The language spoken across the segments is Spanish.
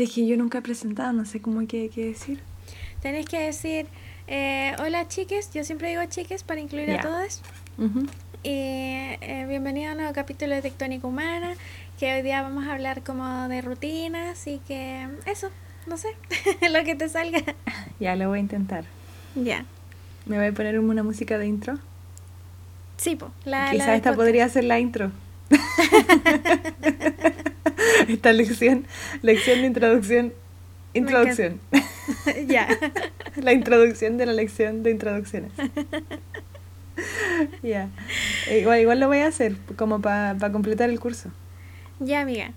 Es que yo nunca he presentado, no sé cómo hay que, decir. Tenés que decir, eh, hola chiques, yo siempre digo chiques para incluir a todos. Y eh, bienvenido a un nuevo capítulo de Tectónica Humana, que hoy día vamos a hablar como de rutinas y que eso, no sé, lo que te salga. Ya, lo voy a intentar. Ya. ¿Me voy a poner una música de intro? Sí, po. La, Quizá esta podría ser la intro. Esta lección, lección de introducción, introducción. ya. la introducción de la lección de introducciones. ya. Igual, igual lo voy a hacer, como para completar el curso. Ya, amiga.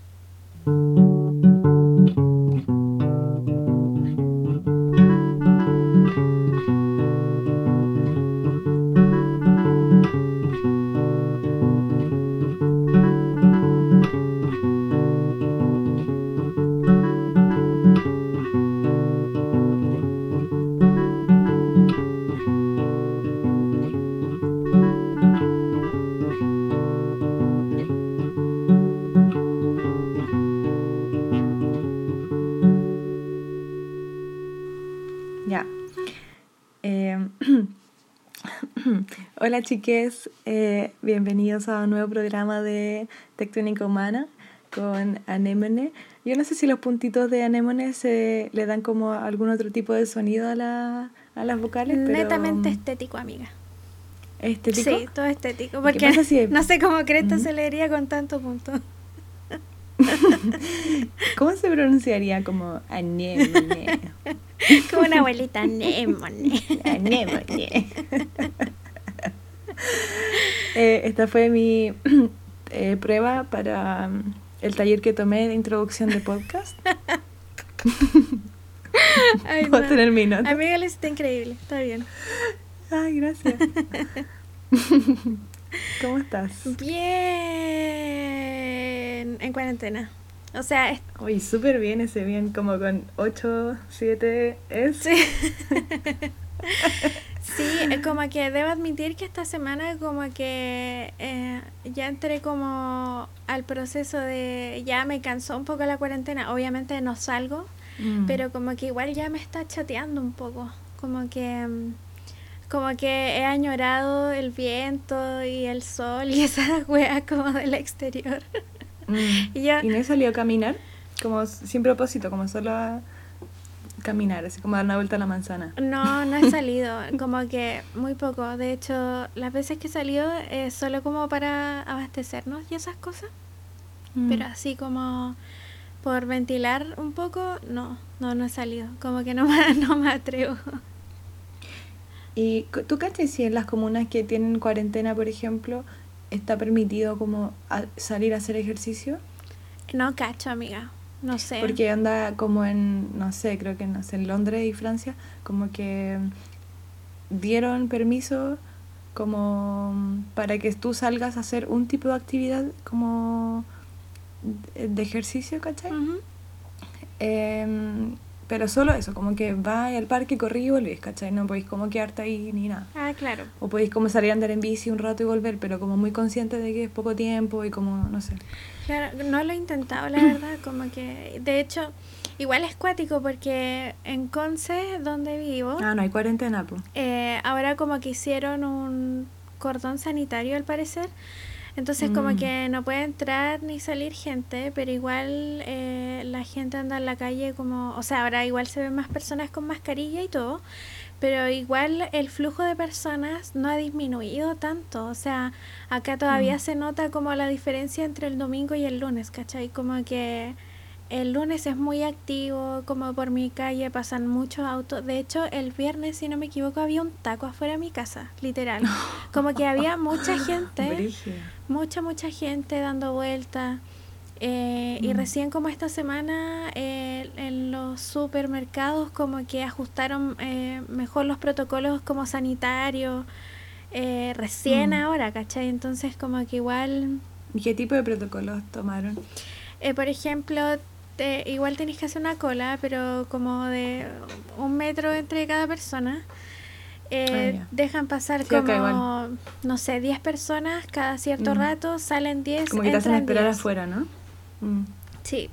Chiques, eh, bienvenidos a un nuevo programa de Tectónica Humana con Anémone. Yo no sé si los puntitos de Anémone se le dan como algún otro tipo de sonido a, la, a las vocales. Netamente estético, amiga. ¿Estético? Sí, todo estético. Porque no sé cómo Creta se leería con tanto punto. ¿Cómo se pronunciaría como anémone? Como una abuelita anémone. Anémone. Eh, esta fue mi eh, prueba para mm, el taller que tomé de introducción de podcast. Ay, Puedo tener mi nota. Amiga, está increíble. Está bien. Ay, gracias. ¿Cómo estás? Bien. En cuarentena. O sea... Uy, súper bien ese bien, como con 8, 7 es. Sí. Sí, como que debo admitir que esta semana como que eh, ya entré como al proceso de ya me cansó un poco la cuarentena. Obviamente no salgo, mm. pero como que igual ya me está chateando un poco. Como que como que he añorado el viento y el sol y esas weas como del exterior. Mm. y, ¿Y no he salido a caminar? Como sin propósito, como solo a caminar, así como dar una vuelta a la manzana. No, no he salido, como que muy poco. De hecho, las veces que he salido es solo como para abastecernos y esas cosas. Mm. Pero así como por ventilar un poco, no, no, no he salido. Como que no me, no me atrevo. ¿Y tú cachas si en las comunas que tienen cuarentena, por ejemplo, está permitido como salir a hacer ejercicio? No cacho, amiga. No sé. Porque anda como en, no sé, creo que no sé, en Londres y Francia, como que dieron permiso como para que tú salgas a hacer un tipo de actividad como de ejercicio, ¿cachai? Pero solo eso, como que vais al parque, corrí y volvís, ¿cachai? No podéis como quedarte ahí ni nada. Ah, claro. O podéis como salir a andar en bici un rato y volver, pero como muy consciente de que es poco tiempo y como, no sé. Claro, no lo he intentado, la verdad, como que, de hecho, igual es cuático porque en Conce, donde vivo... Ah, no hay cuarentena, pues. Eh, ahora como que hicieron un cordón sanitario, al parecer. Entonces como mm. que no puede entrar ni salir gente, pero igual eh, la gente anda en la calle como, o sea, ahora igual se ven más personas con mascarilla y todo, pero igual el flujo de personas no ha disminuido tanto, o sea, acá todavía mm. se nota como la diferencia entre el domingo y el lunes, ¿cachai? Como que el lunes es muy activo, como por mi calle pasan muchos autos. De hecho, el viernes, si no me equivoco, había un taco afuera de mi casa, literal. Como que había mucha gente, mucha, mucha gente dando vueltas. Eh, y mm. recién como esta semana eh, en los supermercados como que ajustaron eh, mejor los protocolos como sanitarios. recién mm. ahora, ¿cachai? Entonces como que igual... ¿Y qué tipo de protocolos tomaron? por ejemplo, igual tenéis que hacer una cola, pero como de un metro entre cada persona. Eh, ah, dejan pasar como, no sé, 10 personas cada cierto mm. rato, salen 10. Como que te hacen esperar afuera, ¿no? Mm. Sí.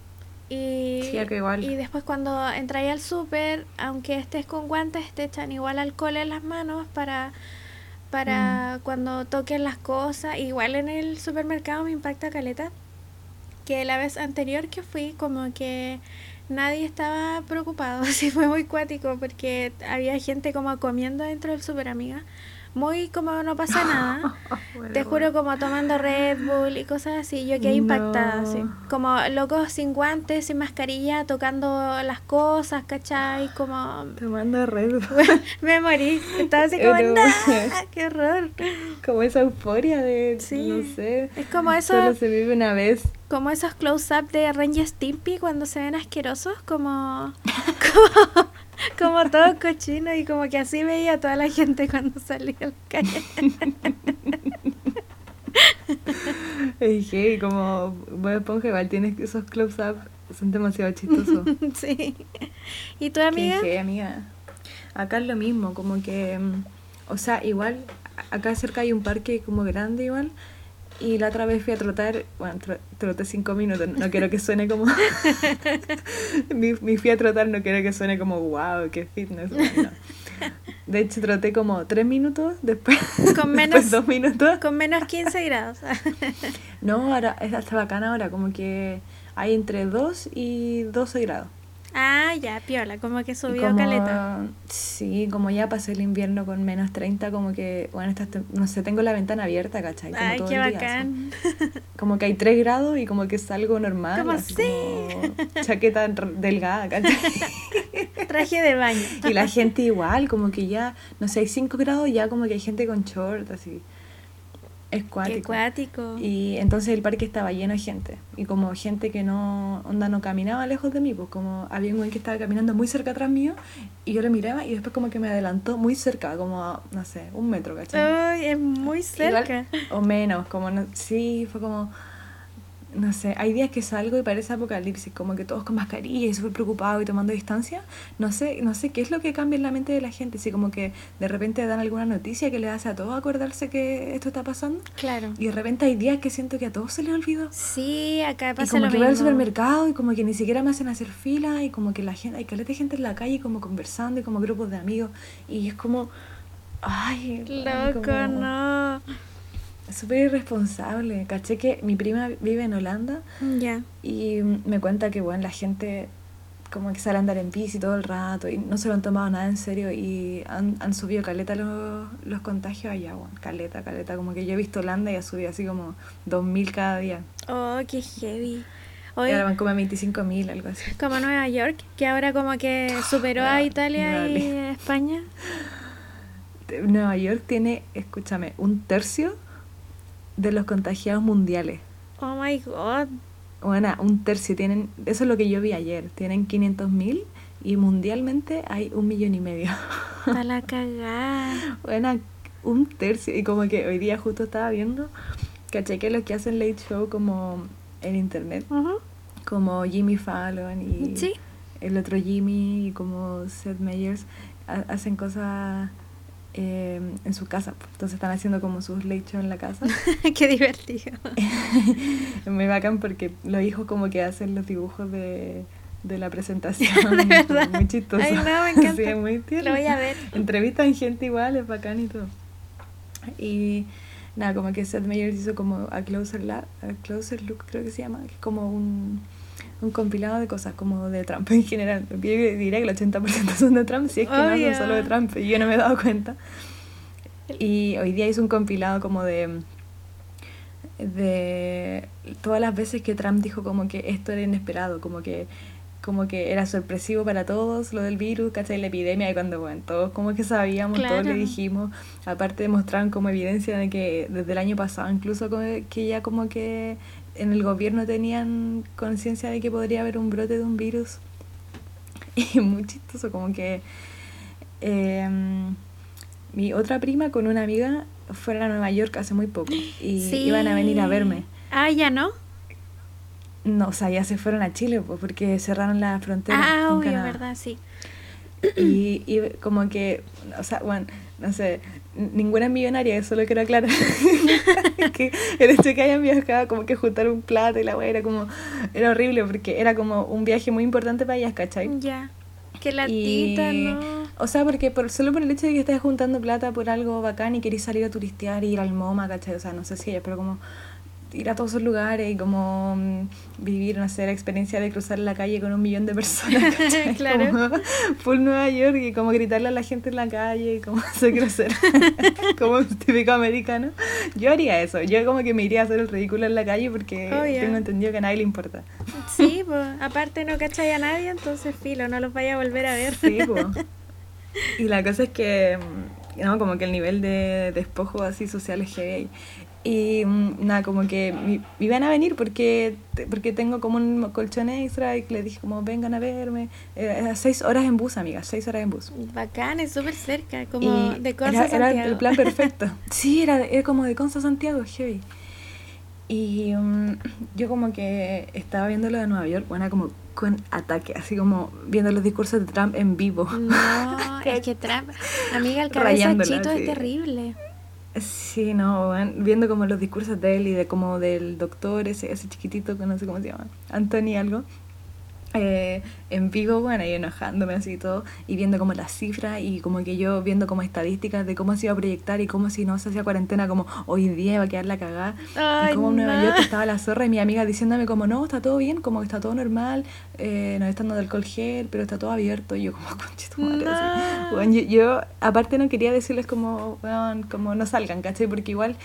Y, Sí, igual. y después cuando entráis al súper, aunque estés con guantes, te echan igual alcohol en las manos para, para Mm. cuando toques las cosas. Igual en el supermercado me impacta caleta. Que la vez anterior que fui, como que nadie estaba preocupado. Así fue muy cuático porque había gente como comiendo dentro del super amiga. Muy como no pasa nada. Te juro como tomando Red Bull y cosas así. Yo quedé impactada, No. así. Como locos sin guantes, sin mascarilla, tocando las cosas, ¿cachai? Como... Tomando red. Me morí. Estaba así como, ¡nah! ¡Qué horror! como esa euforia de, Sí. no sé. Es como eso, Solo se vive una vez. como esos close-up de Ranger Stimpy cuando se ven asquerosos, como... Como, como todo cochino y como que así veía a toda la gente cuando salía a la calle. Que como Bob Esponja igual tienes esos close-up, son demasiado chistosos. sí. ¿Y tu Qué amiga? amiga. Acá es lo mismo, como que, mm, o sea, igual, acá cerca hay un parque como grande igual, y la otra vez fui a trotar, bueno, tro- troté cinco minutos, no quiero que suene como, mi, mi fui a trotar no quiero que suene como, wow, qué fitness, bueno, no. De hecho, troté como tres minutos, después, Con después dos minutos. Con menos 15 grados. No, ahora, es hasta bacán ahora, como que hay entre 2 y 12 grados. Ah, ya, piola, como que subió como- caleta. Sí, como ya pasé el invierno con menos 30, como que, bueno, estas no sé, tengo la ventana abierta, ¿cachai? Como Ay, todo qué el día, bacán. así. Como que hay 3 grados y como que salgo normal, Como, así sí. como chaqueta delgada, ¿cachai? Traje de baño. Y la gente igual, como que ya, no sé, hay 5 grados y ya como que hay gente con short, así. Es Qué cuático. cuático. Y entonces el parque estaba lleno de gente. Y como gente que no, onda, no caminaba lejos de mí, pues como había un güey que estaba caminando muy cerca atrás mío y yo lo miraba y después como que me adelantó muy cerca, como, a, no sé, un metro, ¿cachai? Ay, es muy Igual- cerca. o menos, como, no, sí, fue como, no sé, hay días que salgo y parece apocalipsis, como que todos con mascarilla y súper preocupados y tomando distancia. No sé, no sé qué es lo que cambia en la mente de la gente, si como que de repente dan alguna noticia que le hace a todos acordarse que esto está pasando. Claro. Y de repente hay días que siento que a todos se les olvidó. Sí, acá Y pasa como lo que voy al supermercado y como que ni siquiera me hacen hacer fila y como que la gente, hay caleta de gente en la calle como conversando y como grupos de amigos y es como, ay, Loco, como- no. Súper irresponsable. Caché que mi prima vive en Holanda Ya. y me cuenta que, bueno, la gente como que sale a andar en bici todo el rato y no se lo han tomado nada en serio y han, han subido caleta los, los contagios allá, bueno, caleta, caleta. Como que yo he visto Holanda y ha subido así como 2.000 cada día. Oh, qué heavy. Y ahora van como a 25.000, algo así. como Nueva York, que ahora como que superó a Ah, Italia y. España. Nueva York tiene, escúchame, un tercio de los contagiados mundiales. Oh my god. Bueno, un tercio tienen, eso es lo que yo vi ayer, tienen 500.000 y mundialmente hay un millón y medio. Está la cagada. Bueno, un tercio. Y como que hoy día justo estaba viendo, caché que los que hacen late show como en internet, como Jimmy Fallon y Sí. el otro Jimmy y como Seth Meyers, ha- hacen cosas eh, en su casa. pues. Entonces están haciendo como sus late en la casa. qué divertido. Es muy bacán porque los hijos como que hacen los dibujos de, de la presentación. De verdad. Muy chistoso. Ay, no, me encanta. Sí, es muy tierno. Lo voy a ver. Entrevistan gente igual, es bacán y todo. Y nada, como que Seth Meyers hizo como a Closer, La- a Closer Look, creo que se llama, que es como un, un compilado de cosas como de Trump en general. Yo diría que el 80% son de Trump, si es que no Obvio. son solo de Trump, y yo no me he dado cuenta. Y hoy día hizo un compilado como de de todas las veces que Trump dijo como que esto era inesperado, como que como que era sorpresivo para todos lo del virus, ¿cachai? La epidemia y cuando, bueno, todos como que sabíamos, todos le Claro. dijimos, aparte demostraron como evidencia de que desde el año pasado incluso que ya como que en el gobierno tenían conciencia de que podría haber un brote de un virus y muy chistoso, como que em, mi otra prima con una amiga fueron a Nueva York hace muy poco y Sí. iban a venir a verme. Ah, ya no. No, o sea, ya se fueron a Chile pues, porque cerraron la frontera Ah, con obvio, Canadá. verdad, sí. Y, y como que, o sea, bueno, no sé, ninguna es millonaria, eso lo quiero aclarar. que el hecho de que hayan viajado, como que juntar un plato y la weá era como, era horrible porque era como un viaje muy importante para ellas, ¿cachai? Ya. Que la tita, ¿no? O sea, porque por, solo por el hecho de que estés juntando plata por algo bacán y querés salir a turistear y ir al MoMA, ¿cachai? O sea, no sé si ella, pero como ir a todos esos lugares y como mm, vivir, no sé, la experiencia de cruzar la calle con un millón de personas. claro. Como full Nueva York y como gritarle a la gente en la calle y como hacer crecer como un típico americano. Yo haría eso. Yo como que me iría a hacer el ridículo en la calle porque tengo entendido que a nadie le importa. Sí, pues aparte no cachai a nadie, entonces filo, no los vaya a volver a ver. Sí, pues. Y la cosa es que, mm, no, como que el nivel de despojo así social es heavy. Y mm, nada, como que me, iban a venir porque, porque tengo como un colchón extra y le dije como vengan a verme. Era seis horas en bus, amiga, seis horas en bus. Bacán, es súper cerca, como de Conza era, Santiago. Era el plan perfecto. sí, era, era como de Conza Santiago, heavy. Y um, yo como que estaba viendo lo de Nueva York, bueno, como con ataque, así como viendo los discursos de Trump en vivo. No, es que Trump, amiga, el cabeza chito es terrible. Sí, no, viendo como los discursos de él y de como del doctor, ese, ese chiquitito que no sé cómo se llama, Anthony algo, eh, en vivo, bueno, y enojándome así y todo, y viendo como las cifras y como que yo viendo como estadísticas de cómo se iba a proyectar y cómo si no se hacía cuarentena, como hoy día va a quedar la cagada. y como en Nueva York estaba la zorra y mi amiga diciéndome como no, está todo bien, como que está todo normal, eh, nos están dando alcohol gel, pero está todo abierto. Y yo como, conchito madre, Bueno, yo, yo, aparte no quería decirles como, bueno, como no salgan, ¿cachai? Porque igual,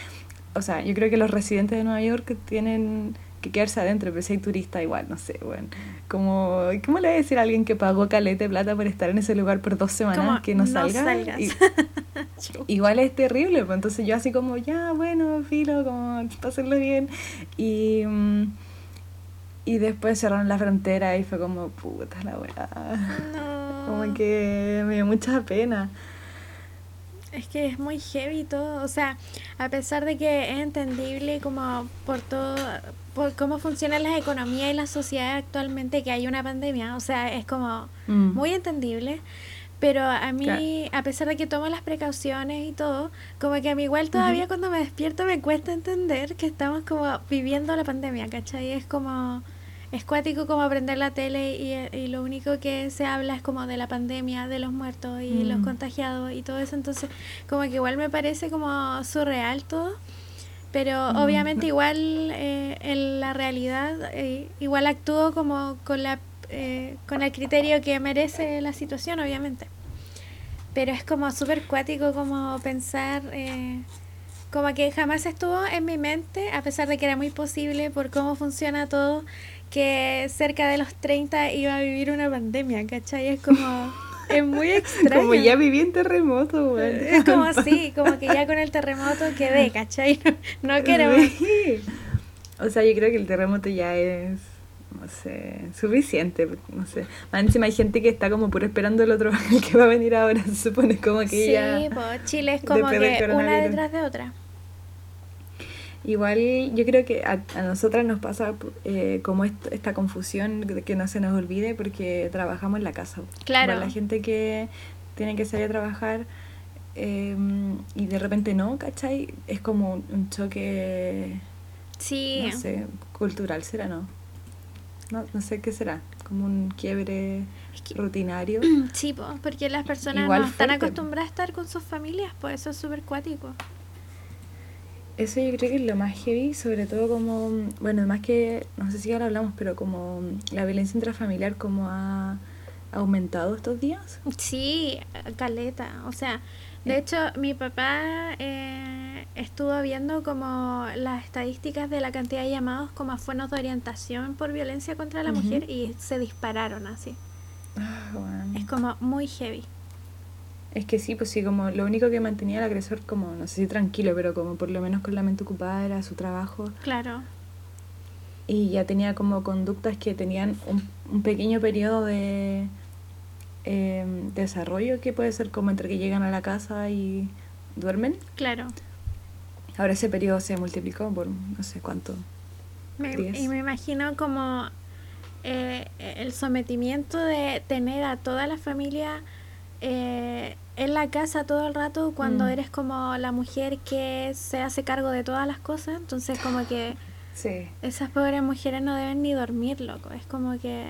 o sea, yo creo que los residentes de Nueva York tienen que quedarse adentro, pero si hay turista igual, no sé, bueno. Como, ¿Cómo le voy a decir a alguien que pagó calete plata por estar en ese lugar por dos semanas que no, salga? igual es terrible, pues entonces yo así como, ya, bueno, filo, como, hacerlo bien. Y, mm, y después cerraron la frontera y fue como, puta la weá. Como que me dio mucha pena. Es que es muy heavy todo, o sea, a pesar de que es entendible como por todo, por cómo funcionan las economías y la sociedad actualmente que hay una pandemia, o sea, es como mm. muy entendible, pero a mí, a pesar de que tomo las precauciones y todo, como que a mí igual todavía cuando me despierto me cuesta entender que estamos como viviendo la pandemia, ¿cachai? Es como es cuático como aprender la tele y, lo único que se habla es como de la pandemia, de los muertos y los mm. contagiados y todo eso, entonces como que igual me parece como surreal todo, pero mm. obviamente igual eh, en la realidad eh, igual actúo como con la eh, con el criterio que merece la situación, obviamente. Pero es como súper cuático como pensar, como que jamás estuvo en mi mente, a pesar de que era muy posible por cómo funciona todo, que cerca de los 30 iba a vivir una pandemia, ¿cachai? Es como... Es muy extraño. Como ya viví en terremoto, güey. Es como así, como que ya con el terremoto quedé, ¿cachai? No, quiero O sea, yo creo que el terremoto ya es, no sé, suficiente, no sé. Más encima hay gente que está como puro esperando el otro que va a venir ahora, se supone como que sí, ya... Sí, pues Chile es como que una detrás de otra. Igual yo creo que a, nosotras nos pasa eh, como esta confusión de que no se nos olvide porque trabajamos en la casa. Claro. la gente que tiene que salir a trabajar em, y de repente no, ¿cachai? Es como un choque, sí. no sé, cultural será, ¿no? No, no sé qué será, como un quiebre rutinario. Sí, porque las personas no están acostumbradas a estar con sus familias, pues eso es súper cuático. Eso yo creo que es lo más heavy, sobre todo como, bueno, más que, no sé si ahora hablamos, pero como la violencia intrafamiliar como ha aumentado estos días. Sí, caleta, o sea, de eh. hecho mi papá eh, estuvo viendo como las estadísticas de la cantidad de llamados como a de orientación por violencia contra la mujer y se dispararon así. Ah, es como muy heavy. Es que sí, pues sí, como lo único que mantenía al agresor como, no sé si tranquilo, pero como por lo menos con la mente ocupada era su trabajo. Claro. Y ya tenía como conductas que tenían un, un pequeño periodo de em, desarrollo que puede ser como entre que llegan a la casa y duermen. Claro. Ahora ese periodo se multiplicó por no sé cuánto. y me imagino como eh, el sometimiento de tener a toda la familia eh, en la casa todo el rato cuando Mm. eres como la mujer que se hace cargo de todas las cosas. Entonces como que Sí. esas pobres mujeres no deben ni dormir, loco. Es como que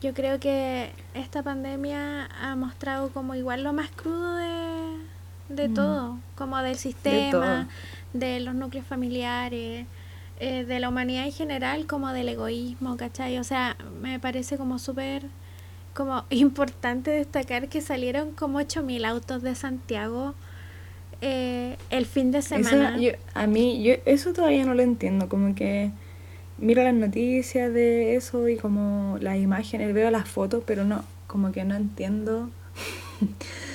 yo creo que esta pandemia ha mostrado como igual lo más crudo de, de Mm. todo, como del sistema, de, los núcleos familiares, eh, de la humanidad en general, como del egoísmo, ¿cachai? O sea, me parece como súper como importante destacar que salieron como 8.000 autos de Santiago eh, el fin de Eso, semana. yo- a mí, yo eso todavía no lo entiendo, como que miro las noticias de eso y como las imágenes, veo las fotos, pero no, como que no entiendo.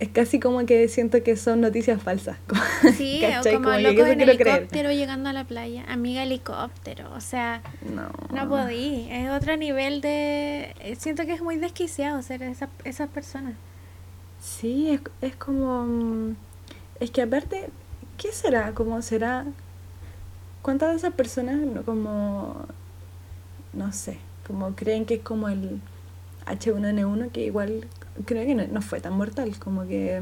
Es casi como que siento que son noticias falsas. Sí, o como, Como locos en creer. helicóptero llegando a la playa. Amiga, helicóptero. O sea, No. no podí. Es otro nivel de... eh, Siento que es muy desquiciado ser esa, esas personas. Sí, es, es como... mm, Es que aparte, ¿qué será? ¿Cómo será? ¿Cuántas de esas personas como... No sé, como creen que es como el H1N1, que igual creo que no, no fue tan mortal, como que...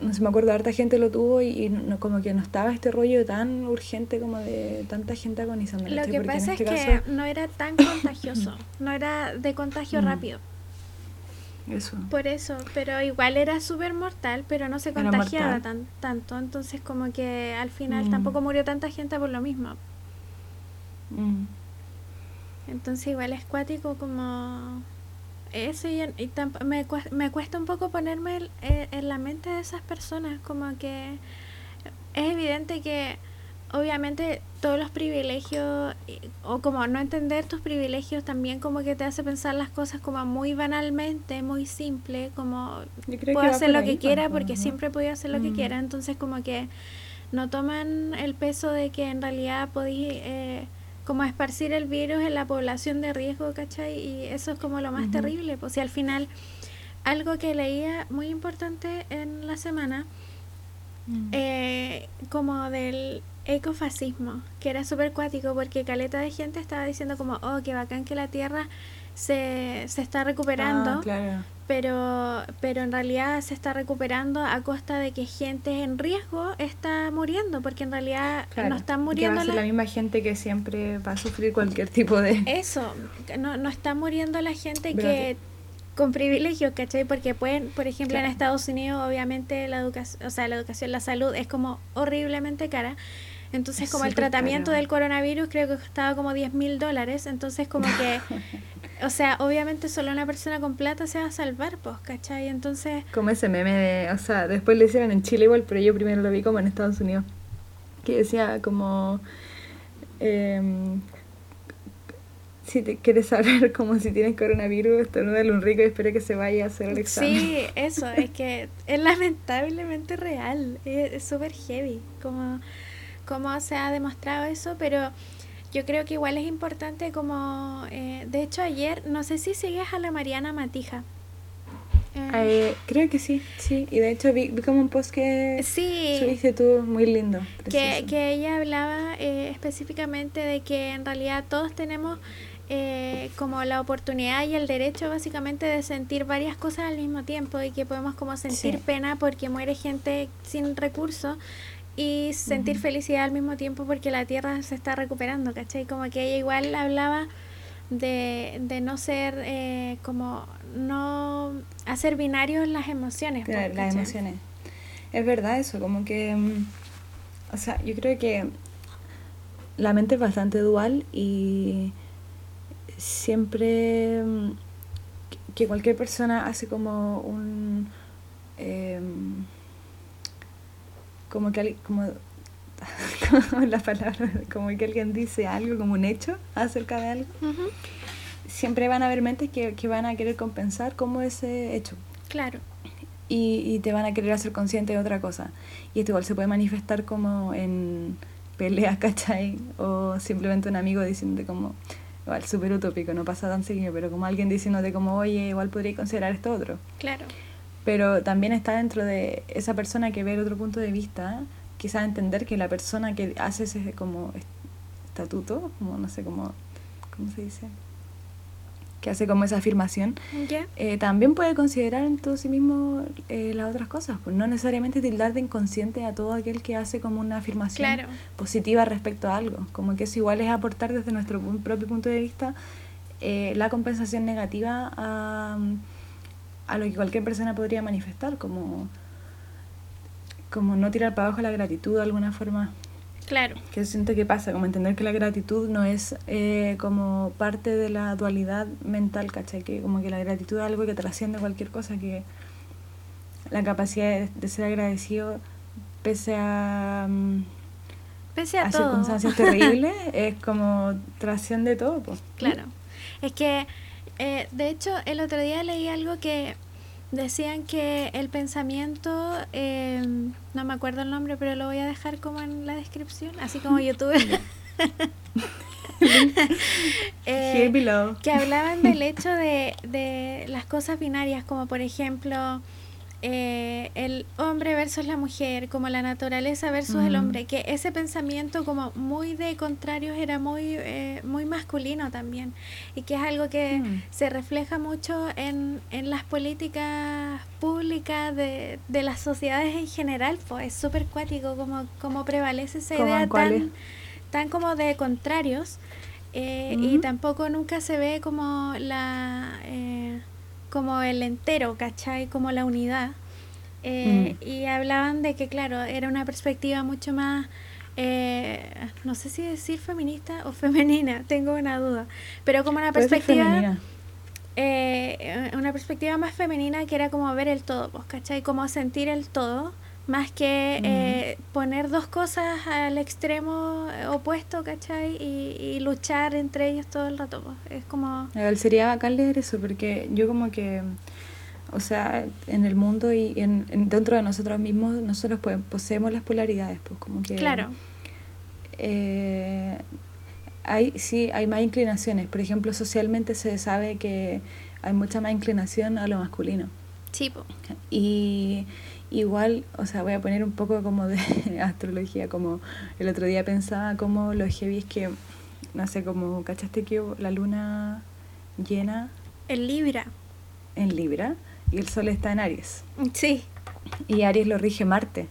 No sé, me acuerdo, harta gente lo tuvo y, y no, como que no estaba este rollo tan urgente como de tanta gente agonizando. Lo que Porque pasa es este que caso- no era tan contagioso. No era de contagio Mm. rápido. Eso. Por eso, pero igual era súper mortal, pero no se contagiaba tan, tanto. Entonces como que al final Mm. tampoco murió tanta gente por lo mismo. Mm. Entonces igual es cuático como eso y, y me, cuesta, me cuesta un poco ponerme el- eh, en la mente de esas personas, como que es evidente que obviamente todos los privilegios o como no entender tus privilegios también como que te hace pensar las cosas como muy banalmente, muy simple, como puedo hacer lo que quiera pues, porque ¿no? siempre he podido hacer lo que Mm. quiera, entonces como que no toman el peso de que en realidad podéis eh, como esparcir el virus en la población de riesgo, ¿cachai? Y eso es como lo más terrible, pues si al final algo que leía muy importante en la semana, Mm. eh, como del ecofascismo, que era súper cuático porque caleta de gente estaba diciendo como, oh, qué bacán que la Tierra se, se está recuperando, Ah, claro. pero, pero en realidad se está recuperando a costa de que gente en riesgo está muriendo, porque en realidad Claro, no están muriendo va a ser la- la misma gente que siempre va a sufrir cualquier tipo de... Eso, no, no está muriendo la gente Brote. que con privilegios, ¿cachai? Porque pueden, por ejemplo, en Claro. Estados Unidos, obviamente la educación, o sea, la educación, la salud es como horriblemente cara. Entonces, Es como el tratamiento caro. del coronavirus creo que costaba como 10 mil dólares. Entonces, como que, o sea, obviamente solo una persona con plata se va a salvar, pues, ¿cachai? Entonces, Como ese meme de... O sea, después lo hicieron en Chile igual, pero yo primero lo vi como en Estados Unidos. Que decía como... em, si te quieres saber como si tienes coronavirus, estornúdale un rico y espera que se vaya a hacer el examen. sí, eso, es que es lamentablemente real, es es súper heavy como, como se ha demostrado eso, pero yo creo que igual es importante como, eh, de hecho ayer, no sé si sigues a la Mariana Matija. Eh, Eh, creo que sí, sí. Y de hecho vi, vi como un post que sí, subiste tú, muy lindo. que, que ella hablaba eh, específicamente de que en realidad todos tenemos eh, como la oportunidad y el derecho básicamente de sentir varias cosas al mismo tiempo y que podemos como sentir Sí. pena porque muere gente sin recursos y sentir felicidad al mismo tiempo porque la tierra se está recuperando, ¿cachai? Como que ella igual hablaba de, de no ser eh, como no hacer binarios las emociones. Claro, pues, las emociones. Es verdad eso, como que... mm, O sea, yo creo que la mente es bastante dual y siempre mm, que- cualquier persona hace como un... em, como que como como la palabra como que alguien dice algo como un hecho acerca de algo siempre van a haber mentes que, que van a querer compensar como ese hecho Claro. y, y te van a querer hacer consciente de otra cosa. Y esto igual se puede manifestar como en peleas, ¿cachai? O simplemente un amigo diciéndote como, igual súper utópico, no pasa tan seguido, pero como alguien diciéndote como, oye, igual podría considerar esto otro. Claro. Pero también está dentro de esa persona que ve el otro punto de vista, quizás entender que la persona que hace ese como est- estatuto, como no sé cómo, ¿cómo se dice? que hace como esa afirmación, eh, también puede considerar en todo sí mismo eh, las otras cosas, pues no necesariamente tildar de inconsciente a todo aquel que hace como una afirmación positiva respecto a algo, como que eso igual es aportar desde nuestro propio punto de vista eh, la compensación negativa a, a lo que cualquier persona podría manifestar, como, como no tirar para abajo la gratitud de alguna forma. Claro. Que siento que pasa, como entender que la gratitud no es eh, como parte de la dualidad mental, ¿cachai? Que como que la gratitud es algo que trasciende cualquier cosa, que la capacidad de, ser agradecido pese a... Mm, pese a, circunstancias terribles, es como trasciende todo. Pues. Claro. Es que, eh, de hecho, el otro día leí algo que Decían que el pensamiento, eh, no me acuerdo el nombre, pero lo voy a dejar como en la descripción, así como YouTube. eh, que hablaban del hecho de, de las cosas binarias, como por ejemplo eh, el hombre versus la mujer, como la naturaleza versus el hombre, que ese pensamiento como muy de contrarios era muy, eh, muy masculino también, y que es algo que mm. se refleja mucho en, en las políticas públicas de, de las sociedades en general, pues es súper cuático como, como prevalece esa idea tan, tan como de contrarios, eh, y tampoco nunca se ve como la como el entero, ¿cachai? Como la unidad. Eh, mm. Y hablaban de que, claro, era una perspectiva mucho más, eh, no sé si decir feminista o femenina, tengo una duda, pero como una perspectiva... Eh, una perspectiva más femenina que era como ver el todo, pues, ¿cachai? Como sentir el todo, más que mm. poner dos cosas al extremo opuesto, ¿cachai? Y, y, luchar entre ellos todo el rato, pues. Es como... Sería bacán leer eso, porque yo como que o sea, en el mundo y en, dentro de nosotros mismos, nosotros pues, poseemos las polaridades, pues como que... Claro. Eh, hay, sí, hay más inclinaciones. Por ejemplo, socialmente se sabe que hay mucha más inclinación a lo masculino. Sí, Y igual, o sea, voy a poner un poco como de astrología, como el otro día pensaba como lo heavy es que, no sé, como, ¿cachaste que la luna llena? En Libra. En Libra y el Sol está en Aries. Sí. Y Aries lo rige Marte.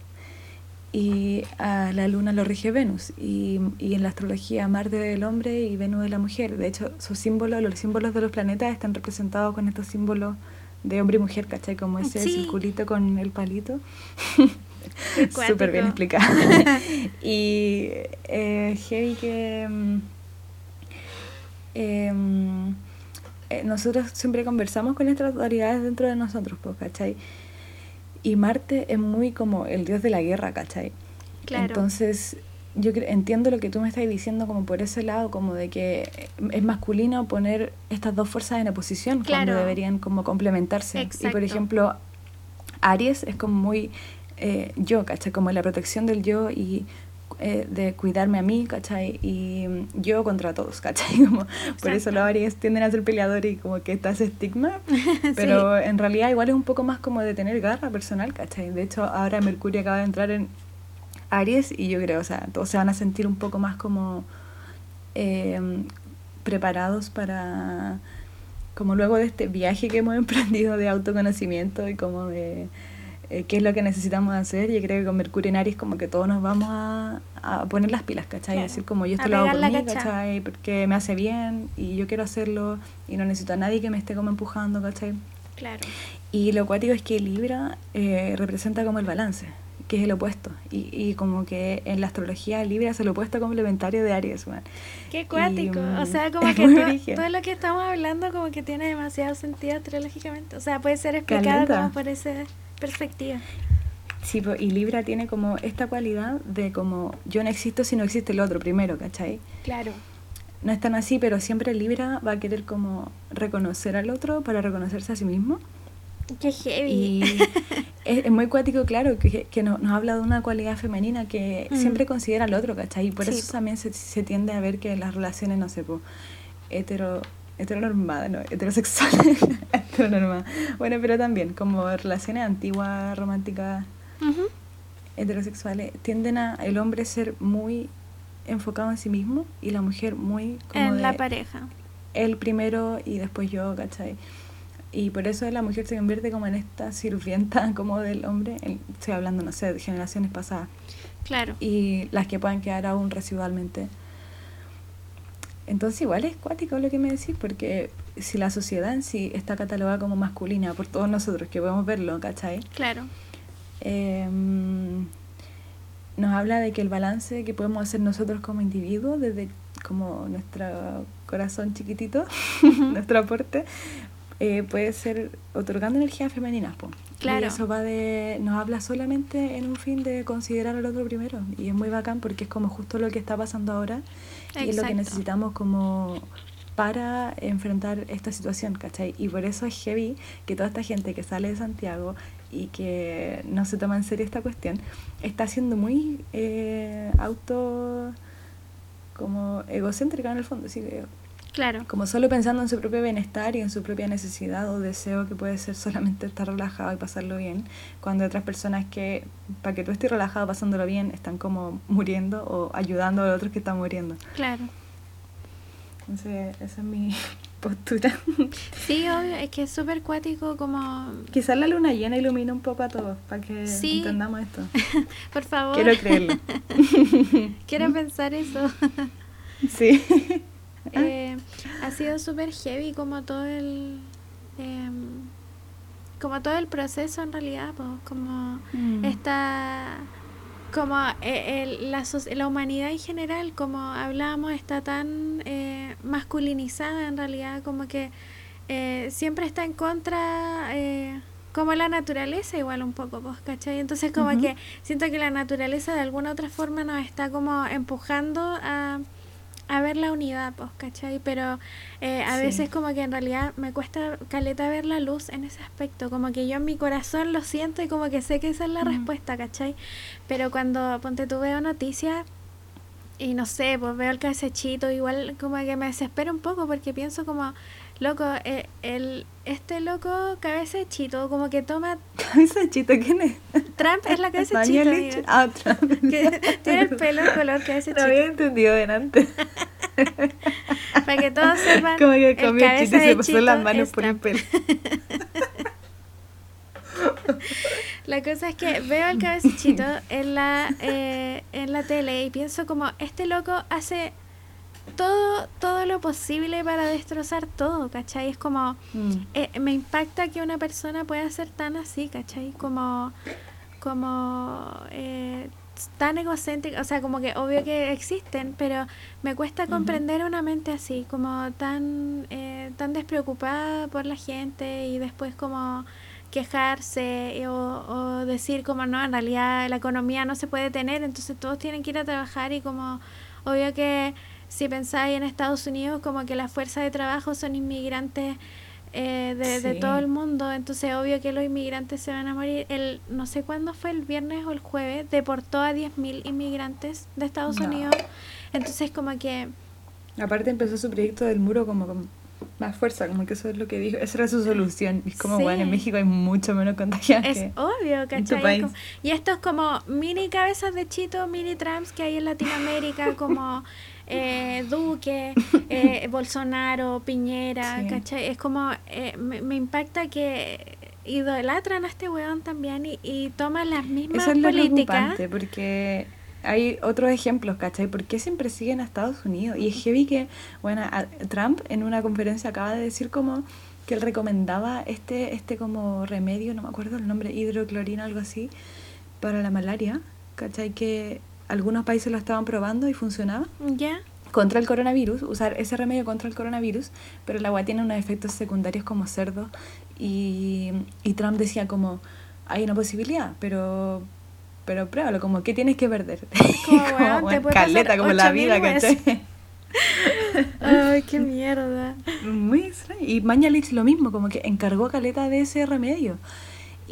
Y a la Luna lo rige Venus. Y, y en la astrología Marte del hombre y Venus de la mujer. De hecho, sus símbolos, los símbolos de los planetas están representados con estos símbolos de hombre y mujer, ¿cachai? Como ese circulito con el palito. Súper bien explicado. y eh, heavy que... Eh, eh, nosotros siempre conversamos con estas autoridades dentro de nosotros, pues, ¿cachai? Y Marte es muy como el dios de la guerra, ¿cachai? Claro. Entonces, yo entiendo lo que tú me estás diciendo como por ese lado, como de que es masculino poner estas dos fuerzas en oposición cuando deberían como complementarse. Y por ejemplo, Aries es como muy eh, yo, ¿cachai? Como la protección del yo y eh, de cuidarme a mí, ¿cachai? Y yo contra todos, ¿cachai? Como, por eso los Aries tienden a ser peleadores y como que está ese estigma, pero en realidad igual es un poco más como de tener garra personal, ¿cachai? De hecho, ahora Mercurio acaba de entrar en Aries y yo creo, o sea, todos se van a sentir un poco más como em, preparados para, como luego de este viaje que hemos emprendido de autoconocimiento y como de eh, qué es lo que necesitamos hacer. Yo creo que con Mercurio en Aries como que todos nos vamos a, a poner las pilas, ¿cachai? Claro. Decir como yo esto lo hago por mí, ¿cachai? Porque me hace bien y yo quiero hacerlo y no necesito a nadie que me esté como empujando, ¿cachai? Claro. Y lo cuático es que Libra eh, representa como el balance, que es el opuesto. Y, y como que en la astrología Libra es el opuesto complementario de Aries, man. Qué cuático. o sea, como que todo, lo que estamos hablando como que tiene demasiado sentido astrológicamente. O sea, puede ser explicado como por ese perspectiva. Sí, y Libra tiene como esta cualidad de como yo no existo si no existe el otro primero, ¿cachai? Claro. No es tan así, pero siempre Libra va a querer como reconocer al otro para reconocerse a sí mismo. Qué heavy. Y es, muy cuático, claro, que, que nos, habla de una cualidad femenina que mm. siempre considera al otro, ¿cachai? Y por eso también se, se, tiende a ver que las relaciones, no sé, pues, hetero heteronormada, no, heterosexual, heteronormada. Bueno, pero también como relaciones antiguas, románticas, heterosexuales, tienden a el hombre ser muy enfocado en sí mismo y la mujer muy como en la pareja. él primero y después yo, ¿cachai? Y por eso la mujer se convierte como en esta sirvienta como del hombre, estoy hablando, no sé, de generaciones pasadas. Claro. Y las que puedan quedar aún residualmente. Entonces igual es cuático lo que me decís, porque si la sociedad en sí está catalogada como masculina por todos nosotros que podemos verlo, ¿cachai? Claro. Em, nos habla de que el balance que podemos hacer nosotros como individuos, desde como nuestro corazón chiquitito, nuestro aporte, eh, puede ser otorgando energía femenina. Claro. Y eso va de, nos habla solamente en un fin de considerar al otro primero. Y es muy bacán porque es como justo lo que está pasando ahora y es lo que necesitamos como para enfrentar esta situación, ¿cachai? Y por eso es heavy que toda esta gente que sale de Santiago y que no se toma en serio esta cuestión, está siendo muy eh, auto como egocéntrica en el fondo, sí Claro. Como solo pensando en su propio bienestar y en su propia necesidad o deseo que puede ser solamente estar relajado y pasarlo bien, cuando otras personas que, para que tú estés relajado pasándolo bien, están como muriendo o ayudando a otros que están muriendo. Claro. Entonces, esa es mi postura. Sí, obvio, es que es súper cuático como... Quizás la luna llena ilumina un poco a todos para que entendamos esto. Por favor. Quiero creerlo. Quiero pensar eso. sí. Eh, ha sido súper heavy como todo el eh, como todo el proceso en realidad pues como mm. como eh, la, la, humanidad en general como hablábamos está tan eh, masculinizada en realidad como que eh, siempre está en contra como la naturaleza igual un poco, pues, ¿cachai? Entonces como que siento que la naturaleza de alguna otra forma nos está como empujando a, a ver la unidad, pues, ¿cachai? Pero eh, a veces como que en realidad me cuesta caleta ver la luz en ese aspecto, como que yo en mi corazón lo siento y como que sé que esa es la respuesta, ¿cachai? Pero cuando, ponte tú, veo noticias y no sé, pues veo el cabecechito, igual como que me desespero un poco porque pienso como, loco, eh, el, este loco cabecechito como que toma... ¿Cabecechito quién es? Trump es la cabecechito. Ah, Trump. tiene el pelo color cabecechito. Lo había entendido delante. Para que todos sepan, como que comió el chiste y se pasó las manos por el pelo. La cosa es que veo al cabecechito en la, eh, en la tele y pienso como, este loco hace todo, todo lo posible para destrozar todo, ¿cachai? Es como, mm. eh, me impacta que una persona pueda ser tan así, ¿cachai? Como, como eh, tan egocéntrica, o sea, como que obvio que existen, pero me cuesta comprender una mente así, como tan, tan despreocupada por la gente y después como quejarse o, o, decir como no, en realidad la economía no se puede tener, entonces todos tienen que ir a trabajar y como obvio que si pensáis en Estados Unidos como que la fuerza de trabajo son inmigrantes eh, de, de, todo el mundo, entonces obvio que los inmigrantes se van a morir. El, no sé cuándo fue, el viernes o el jueves, deportó a 10.000 inmigrantes de Estados Unidos, entonces como que... Aparte empezó su proyecto del muro como, como más fuerza, como que eso es lo que dijo, esa era su solución. Y es como, bueno, en México hay mucho menos contagiados. Es obvio, ¿cachai? y esto es como mini cabezas de chito, mini trams que hay en Latinoamérica, como eh, Duque, eh, Bolsonaro, Piñera, ¿cachai? Es como, eh, me, me, impacta que idolatran a este weón también y, y toman las mismas eso es políticas. porque hay otros ejemplos, ¿cachai? ¿Por qué siempre siguen a Estados Unidos? Y es heavy que, bueno, Trump en una conferencia acaba de decir como que él recomendaba este, este como remedio, no me acuerdo el nombre, hidroclorina, algo así, para la malaria, ¿cachai? Que algunos países lo estaban probando y funcionaba. Ya. Contra el coronavirus, usar ese remedio contra el coronavirus, pero el agua tiene unos efectos secundarios como cerdo. Y, y Trump decía como, hay una posibilidad, pero pero pruébalo, como, ¿qué tienes que perder? Como, como caleta, como la vida, ¿cachai? Ay, qué mierda. Muy extraño. Y Mañalich lo mismo, como que encargó caleta de ese remedio.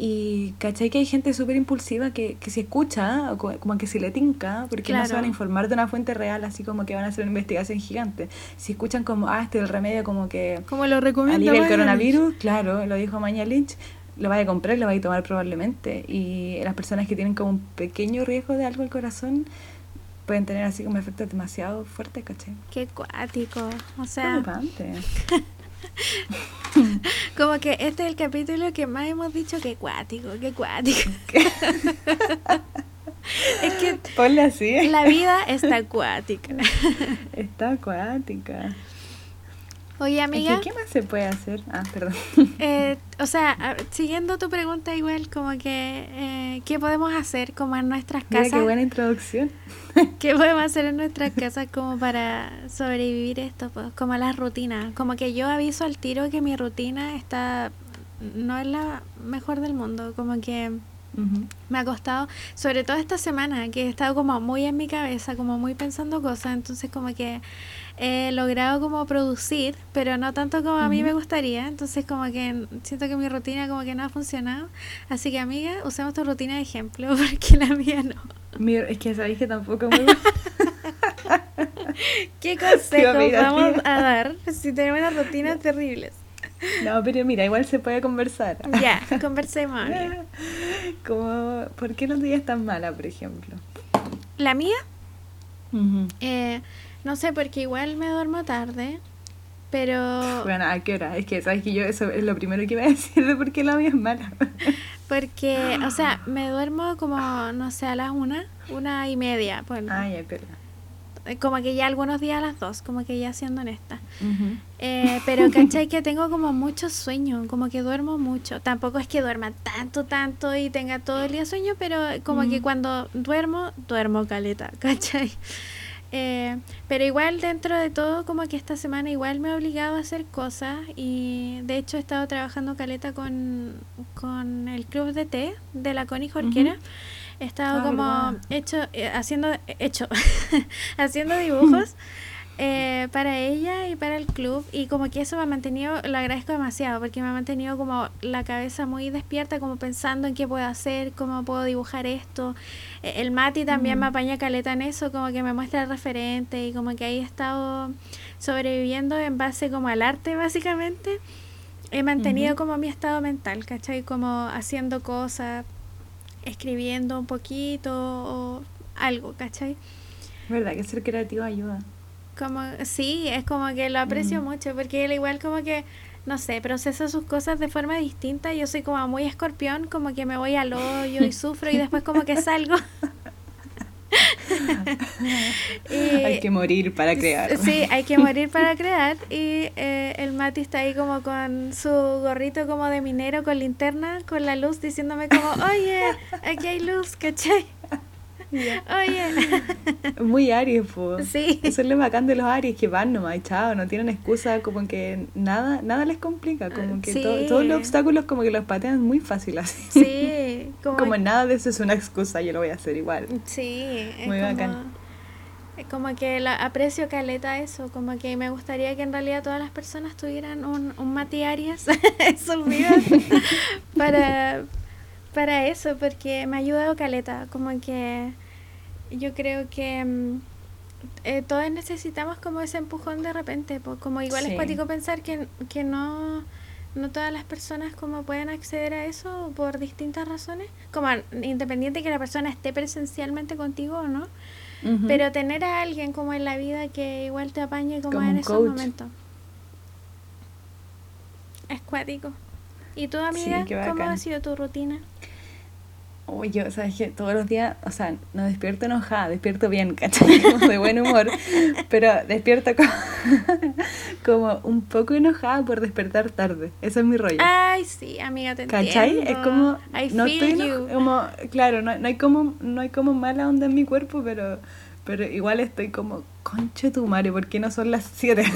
Y cachai que hay gente súper impulsiva que, que se escucha, como que se le tinca, porque no se van a informar de una fuente real, así como que van a hacer una investigación gigante. Si escuchan como, ah, este es el remedio como que... Como lo recomienda el coronavirus, claro, lo dijo Mañalich, lo vaya a comprar lo vaya a tomar probablemente. Y las personas que tienen como un pequeño riesgo de algo al corazón pueden tener así como efectos demasiado fuertes, ¿cachai? Qué cuático. O sea, Preocupante. como que este es el capítulo que más hemos dicho que cuático, que cuático. es que Ponle así. la vida está acuática. Está acuática. Oye, Es amiga, que, ¿Qué más se puede hacer? Ah, perdón. eh, o sea, a- siguiendo tu pregunta igual, como que, eh, ¿qué podemos hacer como en nuestras Mira casas? qué buena introducción. ¿Qué podemos hacer en nuestras casas como para sobrevivir esto? Pues, como las rutinas. Como que yo aviso al tiro que mi rutina está no es la mejor del mundo. Como que me ha costado, sobre todo esta semana, que he estado como muy en mi cabeza, como muy pensando cosas. Entonces como que he logrado como producir, pero no tanto como a mí Ujú. me gustaría. Entonces como que siento que mi rutina como que no ha funcionado. Así que amiga, usemos tu rutina de ejemplo, porque la mía no. Mi- es que sabéis que tampoco muy buena. ¿Qué consejos amiga, vamos a dar si tenemos unas rutinas terribles? No, pero mira, igual se puede conversar. Ya, conversemos. amiga. Como, ¿por qué los días tan mala, por ejemplo? La mía, eh, no sé, porque igual me duermo tarde, pero Bueno, ¿a qué hora? Es que, ¿sabes que yo eso es lo primero que iba a decir de por qué la mía es mala? porque, o sea, me duermo como, no sé, a las una, una y media, ponle. Ay, es verdad. Eh, como que ya algunos días a las dos, como que ya siendo honesta. Eh, pero cachai que tengo como mucho sueño, como que duermo mucho. Tampoco es que duerma tanto, tanto y tenga todo el día sueño, pero como que Mm. cuando duermo, duermo caleta, cachai. Eh, pero igual dentro de todo, como que esta semana igual me he obligado a hacer cosas y de hecho he estado trabajando caleta con, con el club de té de la Connie Jorquera. He estado Ah, como verdad. hecho, eh, haciendo, hecho, haciendo dibujos eh, para ella y para el club y como que eso me ha mantenido, lo agradezco demasiado porque me ha mantenido como la cabeza muy despierta, como pensando en qué puedo hacer, cómo puedo dibujar esto. Eh, el Mati también Mm. me apaña caleta en eso, como que me muestra el referente y como que ahí he estado sobreviviendo en base como al arte básicamente. He mantenido como mi estado mental, ¿cachai? Como haciendo cosas, escribiendo un poquito o algo, ¿cachai? ¿Verdad que ser creativo ayuda? Como, sí, es como que lo aprecio Mm. mucho, porque él igual como que, no sé, procesa sus cosas de forma distinta. Yo soy como muy escorpión, como que me voy al hoyo y sufro y después como que salgo. Y- Hay que morir para crear. Sí, hay que morir para crear. Y eh, el Mati está ahí como con su gorrito como de minero con linterna, con la luz, diciéndome como, oye, aquí hay luz, ¿cachai? Oye. Muy Aries, pues. Sí. Eso es lo bacán de los Aries, que van nomás, y chao, no tienen excusa, como que nada nada les complica, como que Sí. to- todos los obstáculos como que los patean muy fácil así. Sí, como, Como nada de eso es una excusa, yo lo voy a hacer igual. sí, es Muy como, bacán. es como que la, aprecio caleta eso, como que me gustaría que en realidad todas las personas tuvieran un, un Mati Arias en sus vidas para, para eso, porque me ha ayudado caleta, como que yo creo que mm, eh, todos necesitamos como ese empujón de repente, como igual es Sí. cuático pensar que, que no, no todas las personas como pueden acceder a eso por distintas razones, como independiente que la persona esté presencialmente contigo o no, pero tener a alguien como en la vida que igual te apañe como, Como en esos coach. momentos. Es cuático. ¿Y tú, Sí, amiga, qué cómo ha sido tu rutina? Uy, yo, sabes que todos los días, o sea, no despierto enojada, despierto bien, ¿cachai? Como de buen humor, pero despierto como, como un poco enojada por despertar tarde. Eso es mi rollo. Ay, sí, amiga, te ¿Cachai? entiendo. Es como, I no feel estoy you. como, claro, no, no hay como, no hay como mala onda en mi cuerpo, pero, pero igual estoy como, conche tu madre, ¿por qué no son las 7?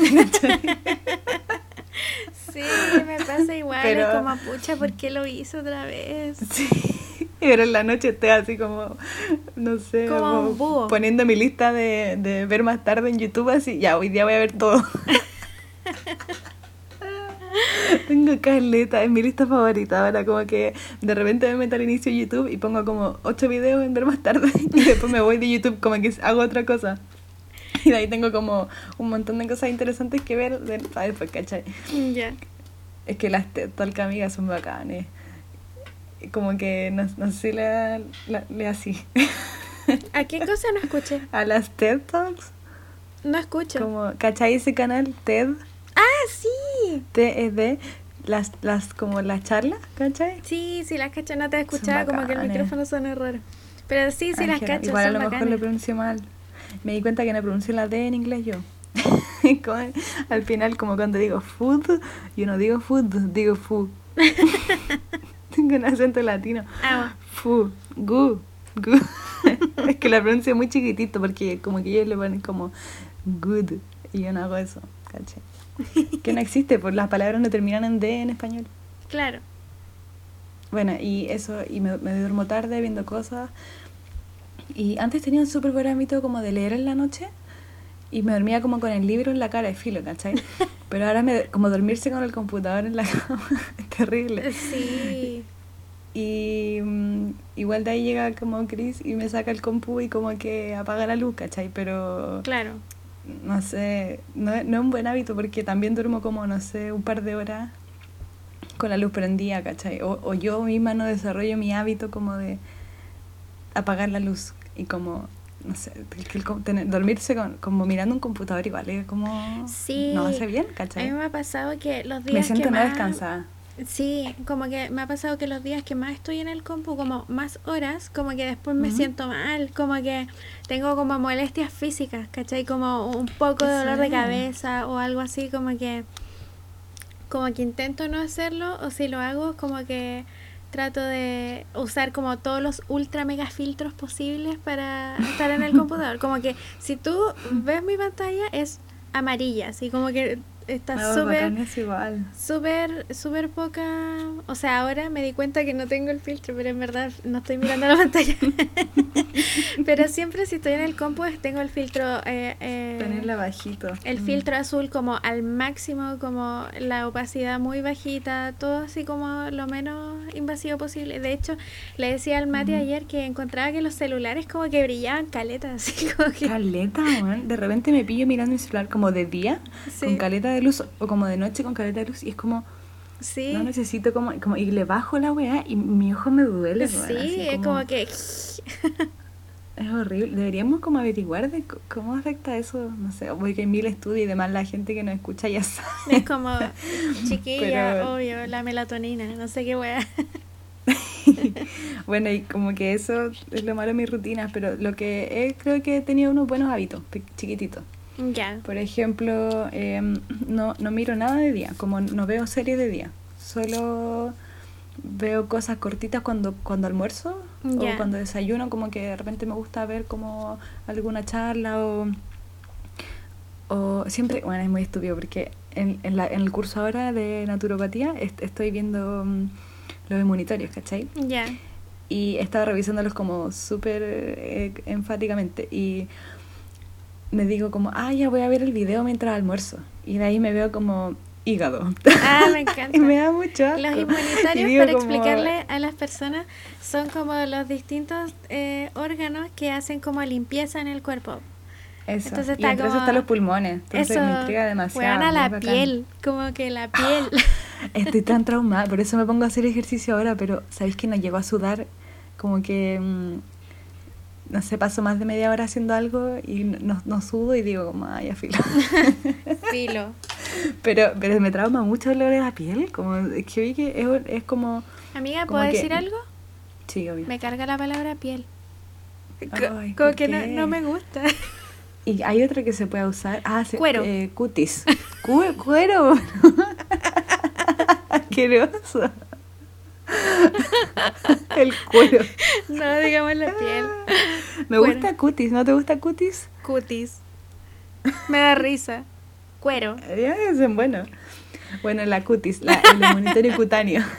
Sí, me pasa igual. Pero- Es como, pucha, ¿por qué lo hizo otra vez? Sí, pero en la noche estoy así como, no sé, Como como poniendo mi lista de, de ver más tarde en YouTube, así, ya, hoy día voy a ver todo. Tengo caleta, es mi lista favorita. Ahora, como que de repente me meto al inicio de YouTube y pongo como ocho videos en ver más tarde y después me voy de YouTube, como que hago otra cosa. Y de ahí tengo como un montón de cosas interesantes que ver de, después, ¿cachai? Ya. Es que las TED amigas son bacanes. Como que no, no sé si le, la- le así. ¿A qué cosa no escuché? A las TED Talks. No escucho. Como, ¿cachai ese canal TED? ¡Ah, sí! TED, las, las, como las charlas, ¿cachai? Sí, sí, las cacho, no te escuchaba, como que el micrófono suena raro. Pero sí, sí, las cacho, Igual a lo mejor lo pronuncio mal. Me di cuenta que no pronuncio la D en inglés yo. Al final, como cuando digo food, yo no digo food, digo fu. Tengo un acento latino. Ah, Fu, gu, gu. es que la pronuncio muy chiquitito porque como que ellos le ponen como good y yo no hago eso, ¿cachai? Que no existe, pues las palabras no terminan en D en español. claro. Bueno, y eso, y me, me duermo tarde viendo cosas. Y antes tenía un súper buen hábito como de leer en la noche y me dormía como con el libro en la cara de filo, ¿cachai? Pero ahora me, como dormirse con el computador en la cama es terrible. Sí. Y mm, igual de ahí llega como Chris y me saca el compu y como que apaga la luz, ¿cachai? Pero Claro. no sé, no, es- no es un buen hábito porque también duermo como, no sé, un par de horas con la luz prendida, ¿cachai? O, o yo misma no desarrollo mi hábito como de apagar la luz y como, no sé, el que el com- tener- dormirse con, como mirando un computador igual, es como... Sí. No hace bien, A mí ¿cachai? me ha pasado que los días Me siento que no más... descansada. Sí, como que me ha pasado que los días que más estoy en el compu, como más horas, como que después me siento mal, como que tengo como molestias físicas, ¿cachai? Como un poco de dolor de cabeza o algo así, como que como que intento no hacerlo o si lo hago como que trato de usar como todos los ultra mega filtros posibles para estar en el computador. Como que si tú ves mi pantalla es amarilla, así como que está súper. Súper, súper poca. O sea, ahora me di cuenta que no tengo el filtro, pero en verdad no estoy mirando la pantalla. pero siempre si estoy en el compu tengo el filtro. eh, eh, Tenerla bajito. el Mm. filtro azul como al máximo, como la opacidad muy bajita, todo así como lo menos invasivo posible. De hecho, le decía al Mati Ujú. ayer que encontraba que los celulares como que brillaban caletas, así como que... Caleta, weón. De repente me pillo mirando mi celular como de día, Sí. con caleta de luz, o como de noche con caleta de luz, y es como, Sí, no necesito como, como y le bajo la weá y mi ojo me duele, sí, así es como que... Es horrible. Deberíamos como averiguar de cómo afecta eso, no sé, porque hay mil estudios y demás, la gente que nos escucha ya sabe. Es como chiquilla, Pero- obvio, la melatonina, no sé qué wea. bueno, y como que eso es lo malo de mis rutinas, pero lo que es, creo que he tenido unos buenos hábitos, chiquititos. Ya. Por ejemplo, em, no, no miro nada de día, como no veo series de día. Solo veo cosas cortitas cuando, cuando almuerzo o cuando desayuno, como que de repente me gusta ver como alguna charla o, o siempre, bueno, es muy estúpido porque en, en, la- en el curso ahora de naturopatía est- estoy viendo mm, los inmunitorios, ¿cachai? Ya. y estaba revisándolos como súper eh, enfáticamente y me digo como, ah, ya voy a ver el video mientras almuerzo y de ahí me veo como hígado Ah, me encanta. y me da mucho asco. Los Y inmunitarios, para como, explicarle a las personas, son como los distintos eh, órganos que hacen como limpieza en el cuerpo. eso. Entonces y está entre eso como- están los pulmones entonces Eso, me intriga demasiado weona, la bacán. piel, como que la piel. estoy tan traumada por eso me pongo a hacer ejercicio ahora pero sabéis que no llego a sudar como que mm, no sé paso más de media hora haciendo algo y no, no sudo y digo como ay ya filo Filo. Pero, pero me trauma mucho el olor de la piel, como es que vi que es, es como... Amiga, Como ¿puedo que- decir algo? Sí, obvio. Me carga la palabra piel. Ay, como ¿por que no, no me gusta. Y hay otra que se puede usar. Ah, se- Cuero. eh, cutis. Cu- cuero. Asqueroso. el cuero. No, digamos la piel. Me Cuero. gusta cutis, ¿no te gusta cutis? Cutis. Me da risa. Cuero. Ya es bueno. Bueno, la cutis, la, el inmunitario cutáneo.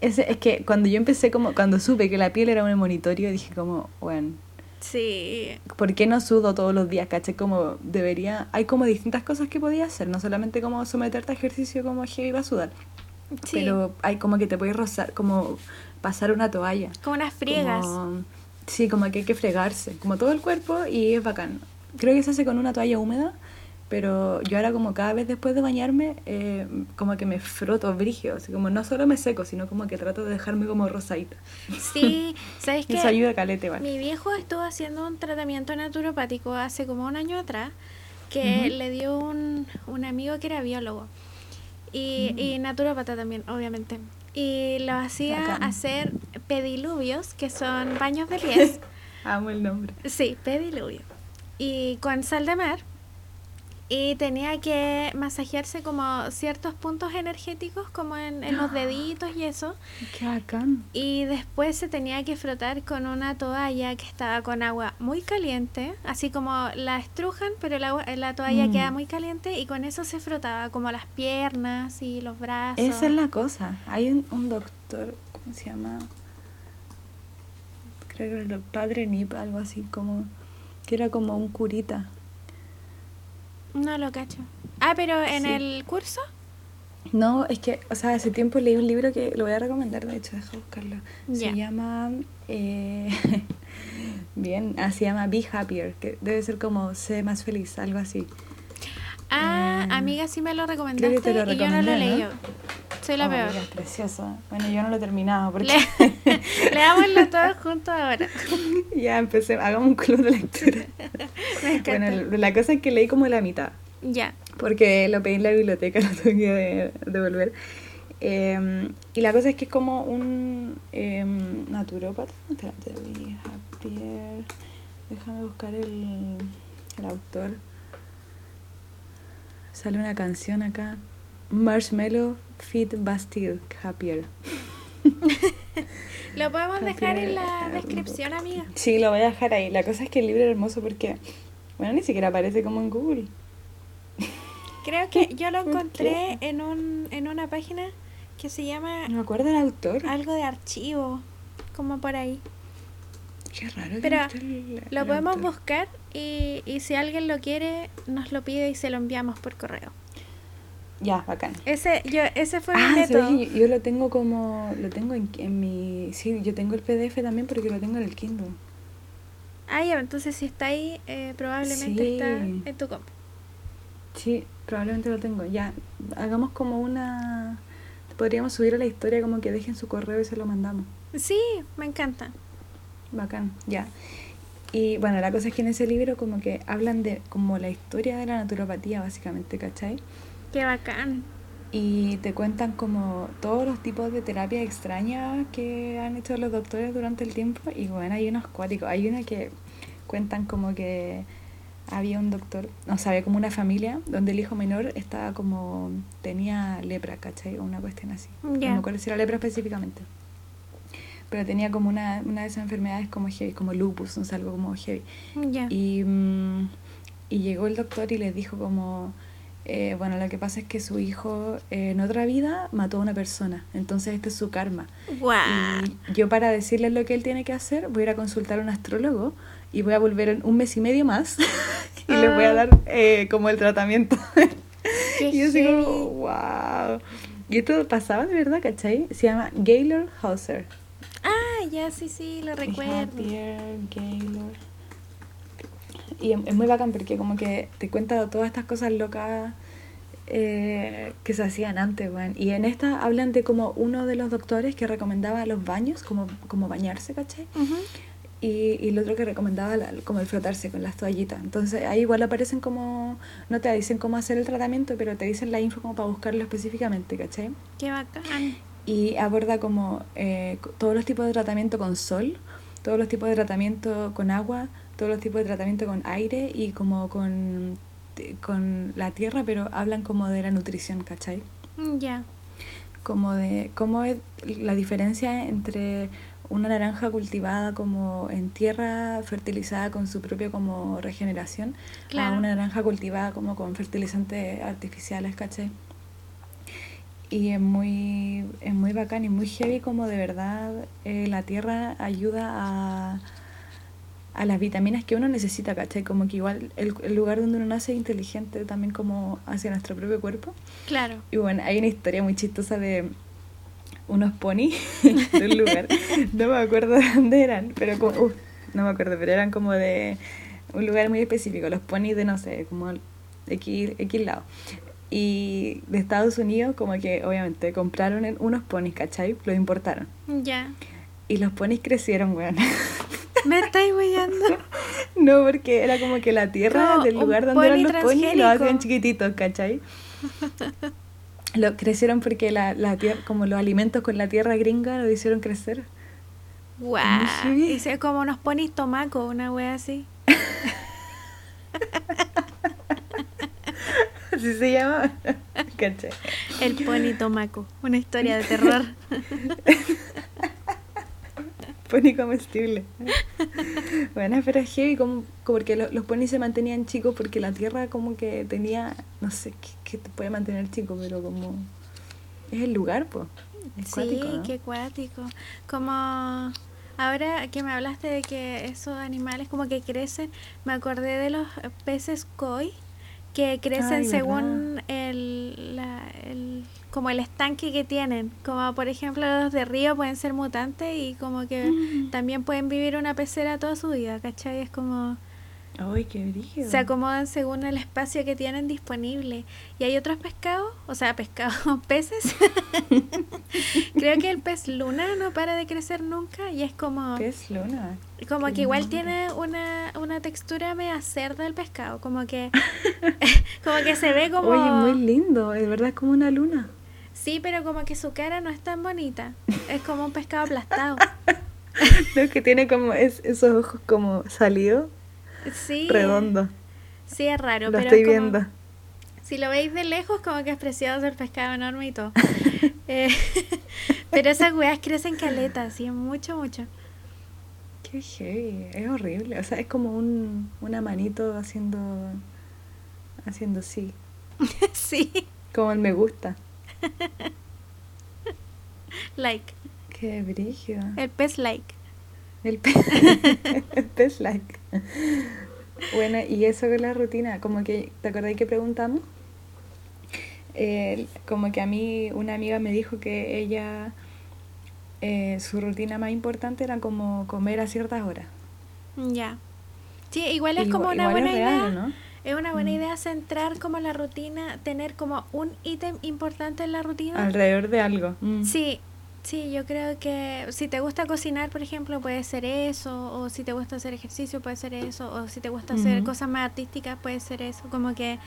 Ese, es que cuando yo empecé como, cuando supe que la piel era un inmunitorio, dije como, bueno, Sí. ¿por qué no sudo todos los días? ¿Caché? Como debería, hay como distintas cosas que podía hacer, no solamente como someterte a ejercicio como heavy va a sudar, Sí. pero hay como que te puedes rozar, como pasar una toalla. como unas friegas. Como- sí, como que hay que fregarse, como todo el cuerpo y es bacán. Creo que se hace con una toalla húmeda pero yo ahora como cada vez después de bañarme, eh, como que me froto brigio, así como no solo me seco, sino como que trato de dejarme como rosadita. Sí, ¿sabes qué? Eso ayuda calete, igual. Mi viejo estuvo haciendo un tratamiento naturopático hace como un año atrás que le dio un, un amigo que era biólogo y, Mm. y naturópata también, obviamente. Y lo hacía Bacán. hacer pediluvios, que son baños de pies. Amo el nombre. Sí, pediluvio. Y con sal de mar. Y tenía que masajearse como ciertos puntos energéticos, como en, en los deditos y eso. Qué bacán. Y después se tenía que frotar con una toalla que estaba con agua muy caliente, así como la estrujan, pero el agua, la toalla Mm. queda muy caliente y con eso se frotaba como las piernas y los brazos. Esa es la cosa. Hay un, un doctor, ¿cómo se llama? Creo que el padre Nip, algo así, como que era como un curita. No lo cacho. Ah, pero en Sí. el curso. No, es que, o sea, hace tiempo leí un libro que lo voy a recomendar, de hecho, deja buscarlo. Se llama, eh, bien, ah, se llama Be Happier, que debe ser como sé más feliz, algo así. Ah, Eh, amiga, sí me lo recomendaste creo que te lo y yo no lo ¿no? Soy la Oh, peor. mira, es precioso. Bueno, yo no lo he terminado porque Le, leámoslo todos juntos ahora. ya empecé, hagamos un club de lectura. Me encanta. Bueno, la cosa es que leí como la mitad. ya. porque lo pedí en la biblioteca, lo tuve que de- devolver. Eh, y la cosa es que es como un eh, naturópata. Espérate, Happier. Déjame buscar el, el autor. Sale una canción acá. Marshmallow Fit Bastille Happier. Lo podemos dejar en la descripción, amiga. Sí, lo voy a dejar ahí. La cosa es que el libro es hermoso porque, bueno, ni siquiera aparece como en Google. Creo que yo lo ¿Por encontré en, un, en una página que se llama No me acuerdo del autor. algo de archivo, como por ahí. Qué raro. Pero el- Lo el podemos autor. buscar y, y si alguien lo quiere, nos lo pide y se lo enviamos por correo. Ya, bacán. Ese, yo, ese fue mi Ah, método. ¿sabes? Yo, yo lo tengo como, lo tengo en, en mi, sí, yo tengo el PDF también porque lo tengo en el Kindle. Ah, ya, entonces si está ahí, eh, probablemente Sí. está en tu compu. Sí, probablemente lo tengo. Ya, hagamos como una, podríamos subir a la historia como que dejen su correo y se lo mandamos. Sí, me encanta. Bacán, ya. Y bueno, la cosa es que en ese libro como que hablan de como la historia de la naturopatía básicamente, ¿cachai? Qué bacán. Y te cuentan como todos los tipos de terapias extrañas que han hecho los doctores durante el tiempo. Y bueno, hay unos cuáticos. Hay una que cuentan como que había un doctor, no había como una familia donde el hijo menor estaba como, tenía lepra, ¿cachai? O una cuestión así. Ya. No me acuerdo si era lepra específicamente. Pero tenía como una, una de esas enfermedades como heavy, como lupus, no sé, algo como heavy. Ya. Y, mm, y llegó el doctor y les dijo como, eh, bueno, lo que pasa es que su hijo eh, en otra vida mató a una persona, entonces este es su karma. Guau. Y yo para decirles lo que él tiene que hacer, voy a ir a consultar a un astrólogo y voy a volver en un mes y medio más y les voy a Ah. dar eh, como el tratamiento. Y yo así como, wow. Y esto pasaba de verdad, ¿cachai? Se llama Gaylord Hauser. Ah, ya, sí, sí, lo recuerdo. Gaylor. Y es, es muy bacán porque como que te cuenta todas estas cosas locas eh, que se hacían antes, weón. Y en esta hablan de como uno de los doctores que recomendaba los baños, como, como bañarse, ¿cachai? Ujú. Y, y el otro que recomendaba la- como el frotarse con las toallitas. Entonces ahí igual aparecen como, no te dicen cómo hacer el tratamiento, pero te dicen la info como para buscarlo específicamente, ¿cachai? Qué bacán. y aborda como eh, todos los tipos de tratamiento con sol, todos los tipos de tratamiento con agua, todos los tipos de tratamiento con aire y como con, con la tierra, pero hablan como de la nutrición, ¿cachai? Mm, Ya. Como de cómo es la diferencia entre una naranja cultivada como en tierra fertilizada con su propia como regeneración Claro. a una naranja cultivada como con fertilizantes artificiales, ¿cachai? Y es muy, es muy bacán y muy heavy como de verdad eh, la tierra ayuda a, a las vitaminas que uno necesita, ¿cachai? Como que igual el, el lugar donde uno nace es inteligente también como hacia nuestro propio cuerpo. Claro. Y bueno, hay una historia muy chistosa de unos ponis de un lugar. No me acuerdo de dónde eran, pero como, uf, no me acuerdo, pero eran como de un lugar muy específico. Los ponis de, no sé, como X, X lado. Y de Estados Unidos, como que obviamente compraron unos ponis, ¿cachai? Los importaron. Ya. Y los ponis crecieron, weón. Me estáis weyando. no, porque era como que la tierra Como del lugar donde eran los ponis lo hacían chiquititos, ¿cachai? Lo crecieron porque la, la tierra, como los alimentos con la tierra gringa lo hicieron crecer. Y se como unos ponis tomaco, una wea así. Así se llama. ¿Cachai? El pony tomaco. Una historia de terror. Pony comestible. Bueno, pero es heavy, como, como porque lo- los ponis se mantenían chicos porque la tierra como que tenía, no sé, qué, te puede mantener chico, pero como es el lugar, pues. Es Sí, cuático, ¿no? qué cuático. Como ahora que me hablaste de que esos animales como que crecen, me acordé de los peces koi que crecen Ay, según el, la- el como el estanque que tienen. Como por ejemplo los de río pueden ser mutantes y como que Mm. también pueden vivir una pecera toda su vida, ¿cachai? Es como Ay, qué brígido. se acomodan según el espacio que tienen disponible. Y hay otros pescados, o sea, pescados, peces. Creo que el pez luna no para de crecer nunca y es como, Pez luna. como qué que igual nombre. tiene una, una textura media cerda el pescado, como que, como que se ve como... Oye, muy lindo, de verdad es como una luna. Sí, pero como que su cara no es tan bonita. Es como un pescado aplastado. Es que tiene como es- esos ojos como salidos, Sí. redondos. Sí, es raro, Lo pero estoy como- viendo. Si lo veis de lejos, como que es precioso el pescado enorme y todo. Eh, pero esas weas crecen caletas, sí, mucho, mucho. Qué heavy, es horrible. O sea, es como un, una manito haciendo, haciendo sí, sí, como el me gusta. like. Qué brígido. El pez like. El pez, el pez like. Bueno, y eso con la rutina, como que, ¿te acordás que preguntamos? Eh, como que a mí una amiga me dijo que ella, eh, su rutina más importante era como comer a ciertas horas. Ya. Sí, igual es Igual- como una buena real, idea. Es una buena Mm. idea centrar como la rutina, tener como un ítem importante en la rutina. Alrededor de algo. Mm. Sí, sí, yo creo que si te gusta cocinar, por ejemplo, puede ser eso, o si te gusta hacer ejercicio, puede ser eso, o si te gusta hacer cosas más artísticas, puede ser eso. Como que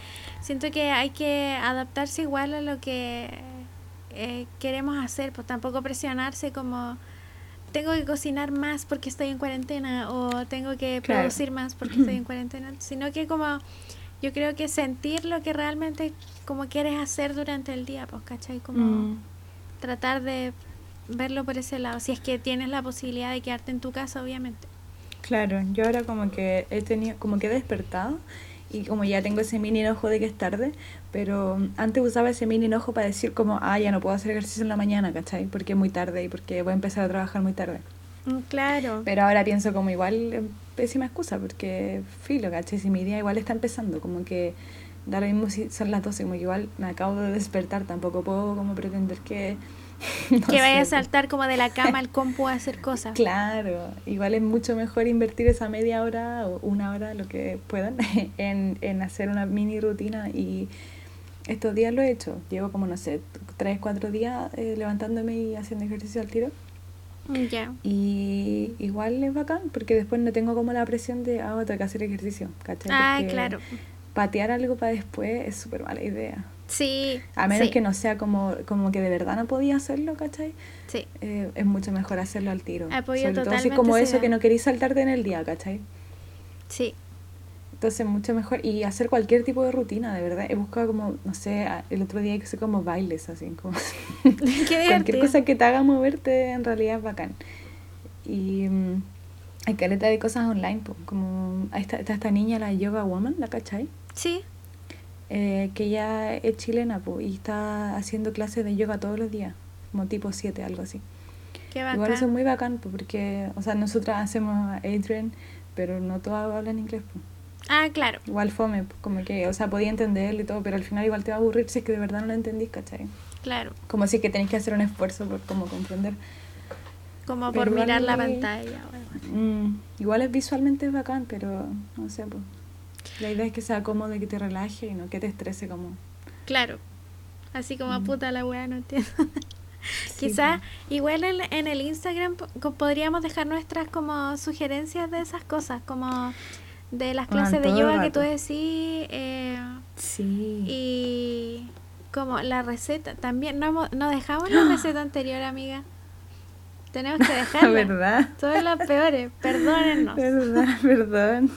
siento que hay que adaptarse igual a lo que eh, queremos hacer, pues tampoco presionarse como tengo que cocinar más porque estoy en cuarentena o tengo que Claro. producir más porque estoy en cuarentena, sino que como yo creo que sentir lo que realmente como quieres hacer durante el día, pues, ¿cachai? Como Mm. tratar de verlo por ese lado, si es que tienes la posibilidad de quedarte en tu casa, obviamente. Claro, yo ahora como que he tenido, como que he despertado y como ya tengo ese mini enojo de que es tarde, pero antes usaba ese mini enojo para decir como, ah, ya no puedo hacer ejercicio en la mañana, ¿cachai? Porque es muy tarde y porque voy a empezar a trabajar muy tarde. Mm, Claro. Pero ahora pienso como igual, pésima excusa, porque filo, ¿cachai? Si mi día igual está empezando, como que da lo mismo si son las 12, como que igual me acabo de despertar, tampoco puedo como pretender que... no que vaya a saltar como de la cama al compu a hacer cosas. Claro, igual es mucho mejor invertir esa media hora o una hora, lo que puedan, en, en hacer una mini rutina y estos días lo he hecho. Llevo como, no sé, tres, cuatro días eh, levantándome y haciendo ejercicio al tiro. Ya. Y igual es bacán porque después no tengo como la presión de, ah, tengo que hacer ejercicio, ¿cachai? Ah, Porque claro. Patear algo para después es súper mala idea. Sí. A menos sí, que no sea como, como que de verdad no podía hacerlo, ¿cachai? Sí. eh, es mucho mejor hacerlo al tiro. Apoyo Sobre todo totalmente como esa eso idea. que no queréis saltarte en el día, ¿cachai? Sí. Entonces mucho mejor. Y hacer cualquier tipo de rutina, de verdad. He buscado como, no sé, el otro día hice como bailes, así como... Cualquier cosa que te haga moverte en realidad es bacán. Y mm, hay caleta de cosas online, como ahí está, está esta niña, la Yoga Woman, ¿la cachai? Sí. Eh, que ella es chilena, po, y está haciendo clases de yoga todos los días, como tipo 7, algo así. Qué Igual bacán. eso es muy bacán, po, porque, o sea, nosotras hacemos Adrian, pero no todas hablan inglés, po. Ah, claro. Igual fome, como que, o sea, podía entenderlo y todo, pero al final igual te va a aburrir si es que de verdad no lo entendís, ¿cachai? Claro. Como es que tenéis que hacer un esfuerzo por como comprender. Como por igual- mirar la pantalla. o algo así. Mm, igual es visualmente bacán, pero no sé, pues. La idea es que sea cómodo y que te relaje y no que te estrese como... Claro. Así como Mm. puta la weá, no entiendo. Sí, Quizá igual en, en el Instagram podríamos dejar nuestras como sugerencias de esas cosas, como de las Bueno, clases de yoga que tú decís eh, Sí. y como la receta. También no, hemos- no dejamos la receta anterior, amiga. Tenemos que dejarla. ¿Verdad? Son las peores, perdónennos. ¿Verdad? Perdón.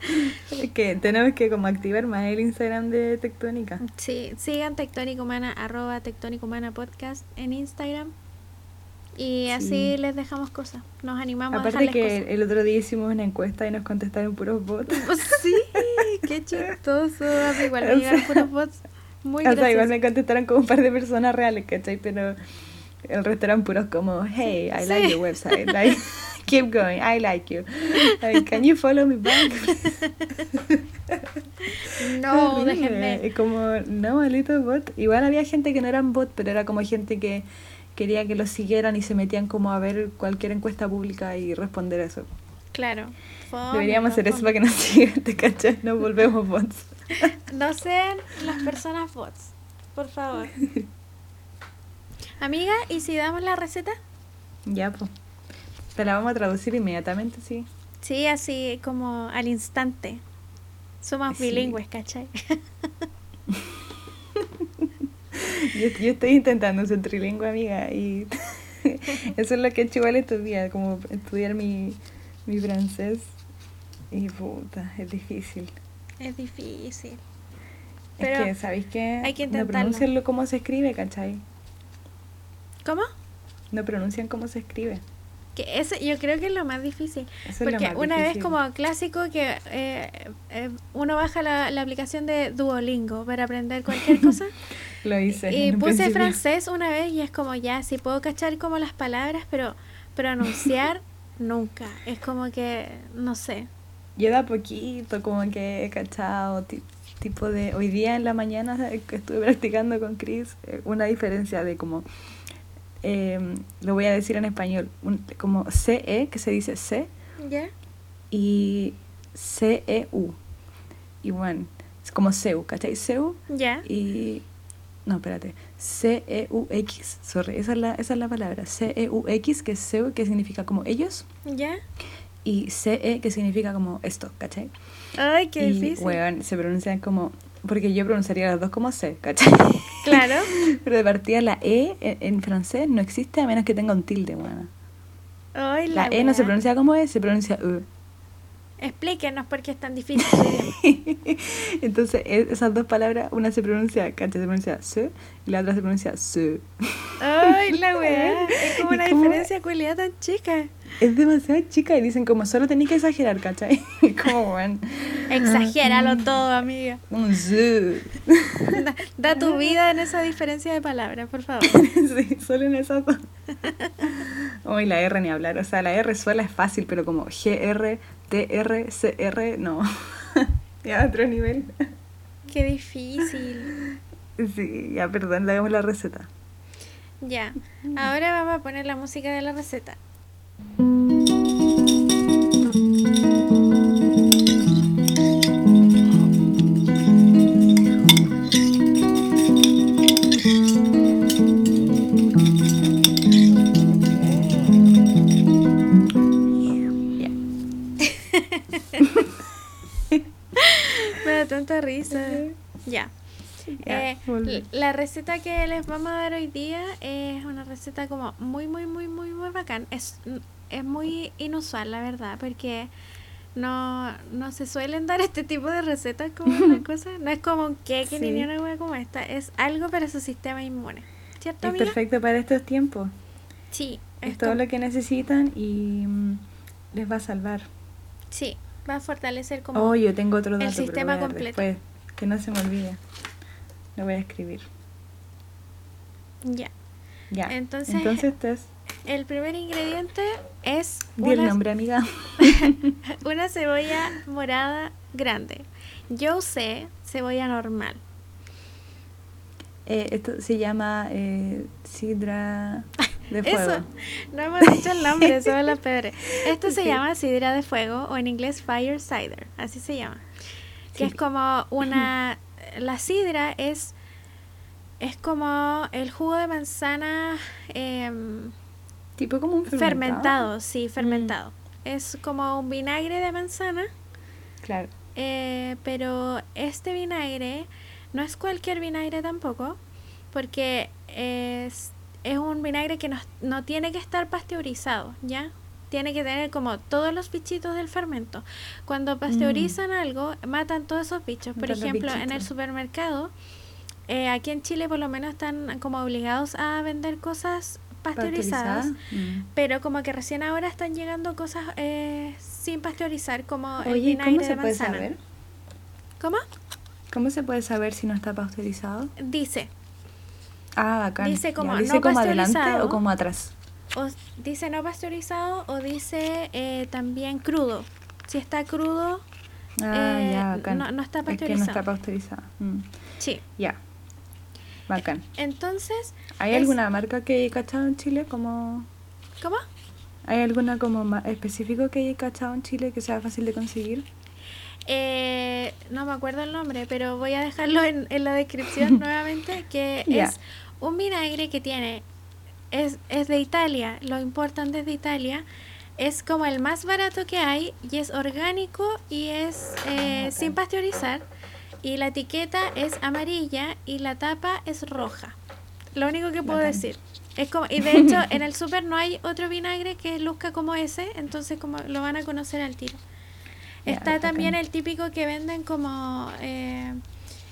Que tenemos que como activar más el Instagram de Tectónica. Sí, sigan Tectónica Humana, arroba Tectónica Humana Podcast en Instagram. Y así Sí. les dejamos cosas. Nos animamos Aparte a dejarles que cosas. el otro día hicimos una encuesta y nos contestaron puros bots. Sí, qué chistoso. Igual me O llegaron sea- puros bots muy o sea, igual me contestaron como un par de personas reales, ¿cachai? Pero el resto eran puros como, hey, I like Sí. your website. Like, keep going, I like you. Like, can you follow me back? No, déjenme. Como, no, maldito bot. Igual había gente que no eran bot, pero era como gente que quería que los siguieran y se metían como a ver cualquier encuesta pública y responder eso. Claro. Fome, Deberíamos no, hacer eso fome. para que nos sigan, ¿te cachai? No volvemos bots. No sean las personas bots, por favor. Amiga, ¿y si damos la receta? Ya, pues. Te la vamos a traducir inmediatamente, sí. Sí, así como al instante. Somos Sí. bilingües, ¿cachai? Yo, yo estoy intentando ser trilingüe, amiga, y eso es lo que he hecho igual estos días, como estudiar mi, mi francés. Y puta, es difícil. Es difícil. es Pero que, ¿sabéis qué? hay que No intentarlo. pronuncian lo cómo se escribe, ¿cachai? ¿Cómo? No pronuncian cómo se escribe. Que ese, yo creo que es lo más difícil. Eso Porque más una vez como clásico que eh, eh, uno baja la, la aplicación de Duolingo para aprender cualquier cosa. Lo hice. y puse principio. francés una vez y es como ya, sí puedo cachar como las palabras, pero pronunciar nunca. Es como que, no sé. Yo da poquito, como que he cachado, ti- tipo de... Hoy día en la mañana que estuve practicando con Chris, eh, una diferencia de como... eh, lo voy a decir en español, un- como CE, que se dice C, y CEU. Y bueno, es como CEU, ¿cachai? CEU ¿Ya? y... No, espérate. C-E-U-X, sorry, esa es la, esa es la palabra. C-E-U-X, que es CEU, que significa como ellos, ¿Ya? y C-E, que significa como esto, ¿cachai? Ay, qué y, difícil. weón, se pronuncian como... Porque yo pronunciaría las dos como C, ¿cachai? Claro. Pero de partida la E en, en francés no existe a menos que tenga un tilde. Ay, La la, E no se pronuncia como E, se pronuncia E. Explíquenos por qué es tan difícil. su. Entonces, e- esas dos palabras, una se pronuncia, ¿cachai? Se pronuncia C y la otra se pronuncia S. Ay, la weá. Es como ¿Y una diferencia cualidad tan chica. Es demasiado chica y dicen como solo tenéis que exagerar, ¿cachai? como, weón, Exagéralo todo, amiga. un. Da, da tu vida en esa diferencia de palabras, por favor. sí, solo en esas dos. Uy, la R ni hablar. O sea, la R sola es fácil, pero como GR, TR, CR, no. ya otro nivel. Qué difícil. Sí, ya, perdón, le hagamos la receta. Ya. Ahora vamos a poner la música de la receta. Me da tanta risa. Ya. Eh, la receta que les vamos a dar hoy día es una receta como muy, muy, muy, muy, muy bacán. Es, es muy inusual, la verdad, porque no, no se suelen dar este tipo de recetas como una cosa. No es como un ni Sí. una hueá como esta. Es algo para su sistema inmune. ¿Cierto, Es perfecto para estos tiempos. Sí. Es es todo lo que necesitan y mm, les va a salvar. Sí, va a fortalecer como... Oh, yo tengo otro el dato. pero sistema completo. Después, que no se me olvide. Lo voy a escribir. Ya. Ya. Entonces- Entonces, Tess, El primer ingrediente es di el nombre, amiga. una cebolla morada grande. Yo usé cebolla normal. Eh, esto se llama eh, sidra. de fuego. Eso, no hemos dicho el nombre, somos las peores. Esto se llama sidra de fuego o en inglés fire cider, así se llama. Que es como una... La sidra es, es como el jugo de manzana... em, Tipo como un fermentado, fermentado. sí, fermentado. Es como un vinagre de manzana, Claro. eh, pero este vinagre no es cualquier vinagre tampoco, porque es, es un vinagre que no, no tiene que estar pasteurizado, ¿ya? Tiene que tener como todos los bichitos del fermento. Cuando pasteurizan algo, matan todos esos bichos. Por ejemplo, en el supermercado, eh, aquí en Chile por lo menos están como obligados a vender cosas pasteurizadas. Pasteurizada. Mm. Pero como que recién ahora están llegando cosas eh, sin pasteurizar, como el Oye, vinagre ¿cómo de se puede manzana. saber? ¿Cómo? ¿Cómo se puede saber si no está pasteurizado? Dice, Ah, bacán. Dice como ¿Dice no como adelante o como atrás? O dice no pasteurizado o dice eh, también crudo. Si está crudo, Ah, Eh, ya, bacán. no- no está Es que no pasteurizado. está pasteurizado. Mm. sí. Ya. Bacán. Entonces, ¿Hay es- alguna marca que hay cachado en Chile como... ¿cómo? ¿Hay alguna como ma- específico que hay cachado en Chile que sea fácil de conseguir? Eh, no me acuerdo el nombre, pero voy a dejarlo en, en la descripción nuevamente, que es un vinagre que tiene, es, es de Italia, lo importan desde Italia, es como el más barato que hay y es orgánico y es eh, bacán. sin pasteurizar y la etiqueta es amarilla y la tapa es roja. Lo único que puedo Bacán. decir. Es como, y de hecho en el súper no hay otro vinagre que luzca como ese, entonces como lo van a conocer al tiro. Está también el típico que venden como eh,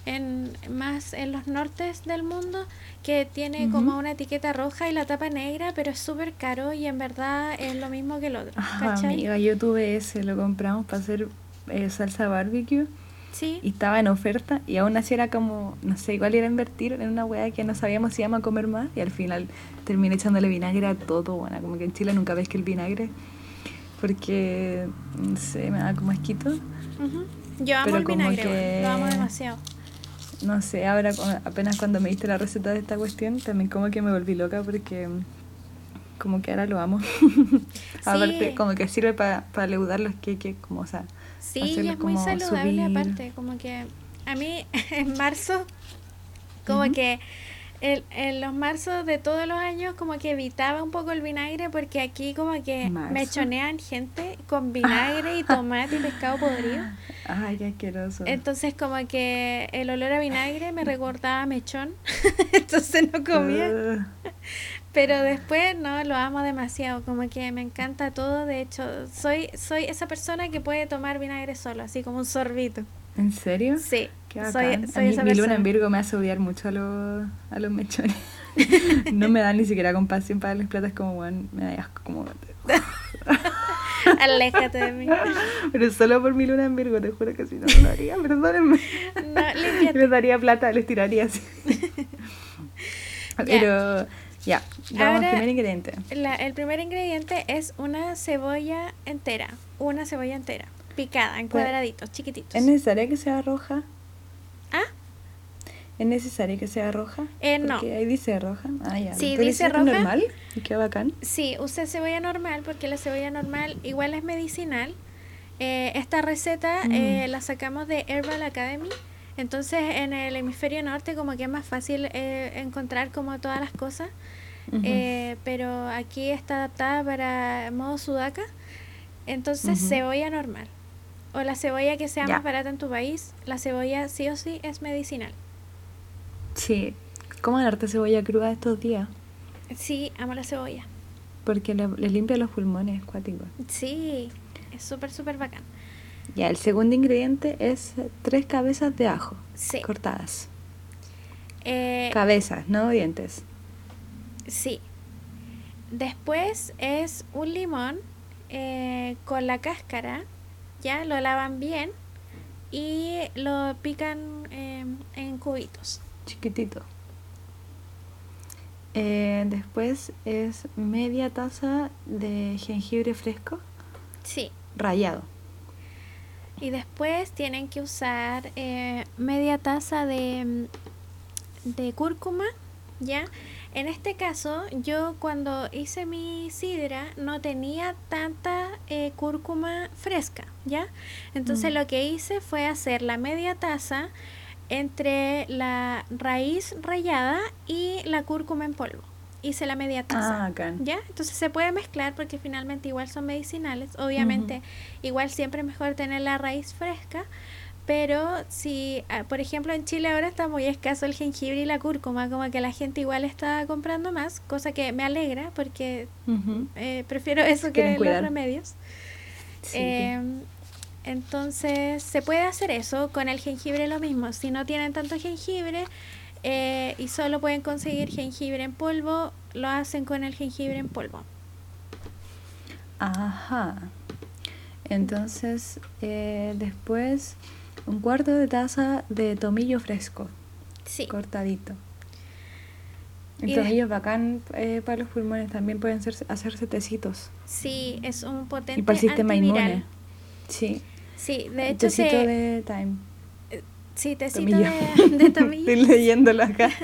en más en los nortes del mundo, que tiene como una etiqueta roja y la tapa negra, pero es súper caro y en verdad es lo mismo que el otro. Ah, amiga, yo tuve ese, lo compramos para hacer eh, salsa barbecue Sí. y estaba en oferta y aún así era como, no sé, igual era invertir en una weá que no sabíamos si íbamos a comer más y al final terminé echándole vinagre a todo, bueno, como que en Chile nunca ves que el vinagre, porque, no sé, me da como asquito. Ujú. Yo amo Pero el vinagre, que- lo amo demasiado. No sé, ahora apenas cuando me diste la receta de esta cuestión, también como que me volví loca porque mm, como que ahora lo amo. Aparte, como que sirve para leudar los queques, como, o sea, Sí, y es muy saludable subir. aparte, como que a mí en marzo, como que el- en los marzos de todos los años como que evitaba un poco el vinagre porque aquí como que ¿Marzo? mechonean gente con vinagre y tomate y pescado podrido. ay, qué asqueroso. Entonces como que el olor a vinagre me recordaba a mechón, entonces no comía. Pero después no, lo amo demasiado, como que me encanta todo, de hecho soy, soy esa persona que puede tomar vinagre solo, así como un sorbito. ¿En serio? Sí, soy, soy A mí, esa mi luna en Virgo me hace odiar mucho a los, a los mechones. no me dan ni siquiera compasión para darles plata, es como, bueno, me da asco, como... Aléjate de mí. Pero solo por mi luna en Virgo, te juro que si no, no lo haría, perdónenme. No. Les daría plata, les tiraría así. Pero, ya, vamos al primer ingrediente. La- el primer ingrediente es una cebolla entera, una cebolla entera, picada en Pues, cuadraditos, chiquititos. ¿Es necesario que sea roja? ¿Ah? ¿Es necesario que sea roja? Eh, no. Porque ahí dice roja. Ah, ya. Sí, ¿Pero dice roja. normal? Qué bacán. Sí, use cebolla normal porque la cebolla normal igual es medicinal. Eh, esta receta Mm. eh, la sacamos de Herbal Academy. Entonces en el hemisferio norte como que es más fácil eh, encontrar como todas las cosas. Pero aquí está adaptada para modo sudaca. Entonces Ujú. cebolla normal. O la cebolla que sea Ya. más barata en tu país, la cebolla sí o sí es medicinal. Sí. ¿Cómo darte cebolla cruda estos días? Sí, amo la cebolla. Porque le- limpia los pulmones, cuático. Sí, es súper, súper bacán. Ya, el segundo ingrediente es tres cabezas de ajo Sí. cortadas. Eh, Cabezas, no dientes. Sí. Después es un limón eh, con la cáscara, ya lo lavan bien y lo pican eh, en cubitos. Chiquitito. Eh, después es media taza de jengibre fresco Sí. rallado. Y después tienen que usar eh, media taza de, de cúrcuma ¿ya? En este caso, yo cuando hice mi sidra no tenía tanta eh, cúrcuma fresca, ¿ya? Entonces Mm. lo que hice fue hacer la media taza entre la raíz rallada y la cúrcuma en polvo. Hice la media taza. Ah. ¿Ya? Entonces se puede mezclar porque finalmente igual son medicinales. Obviamente, igual siempre es mejor tener la raíz fresca. Pero si, ah, por ejemplo, en Chile ahora está muy escaso el jengibre y la cúrcuma, como que la gente igual está comprando más, cosa que me alegra porque eh, prefiero eso que los cuidar. remedios. Sí. Em, entonces, se puede hacer eso. Con el jengibre lo mismo. Si no tienen tanto jengibre eh, y solo pueden conseguir jengibre en polvo, lo hacen con el jengibre en polvo. Ajá. Entonces, eh, después, un cuarto de taza de tomillo fresco, Sí. cortadito. El tomillo es bacán eh, para los pulmones, también pueden ser, hacerse tecitos. Sí, es un potente Y para el sistema antiviral. inmune. Sí. Sí, de hecho, tecito se, de thyme. sí, tecito tomillo. de, de tomillo. Estoy leyéndolo acá.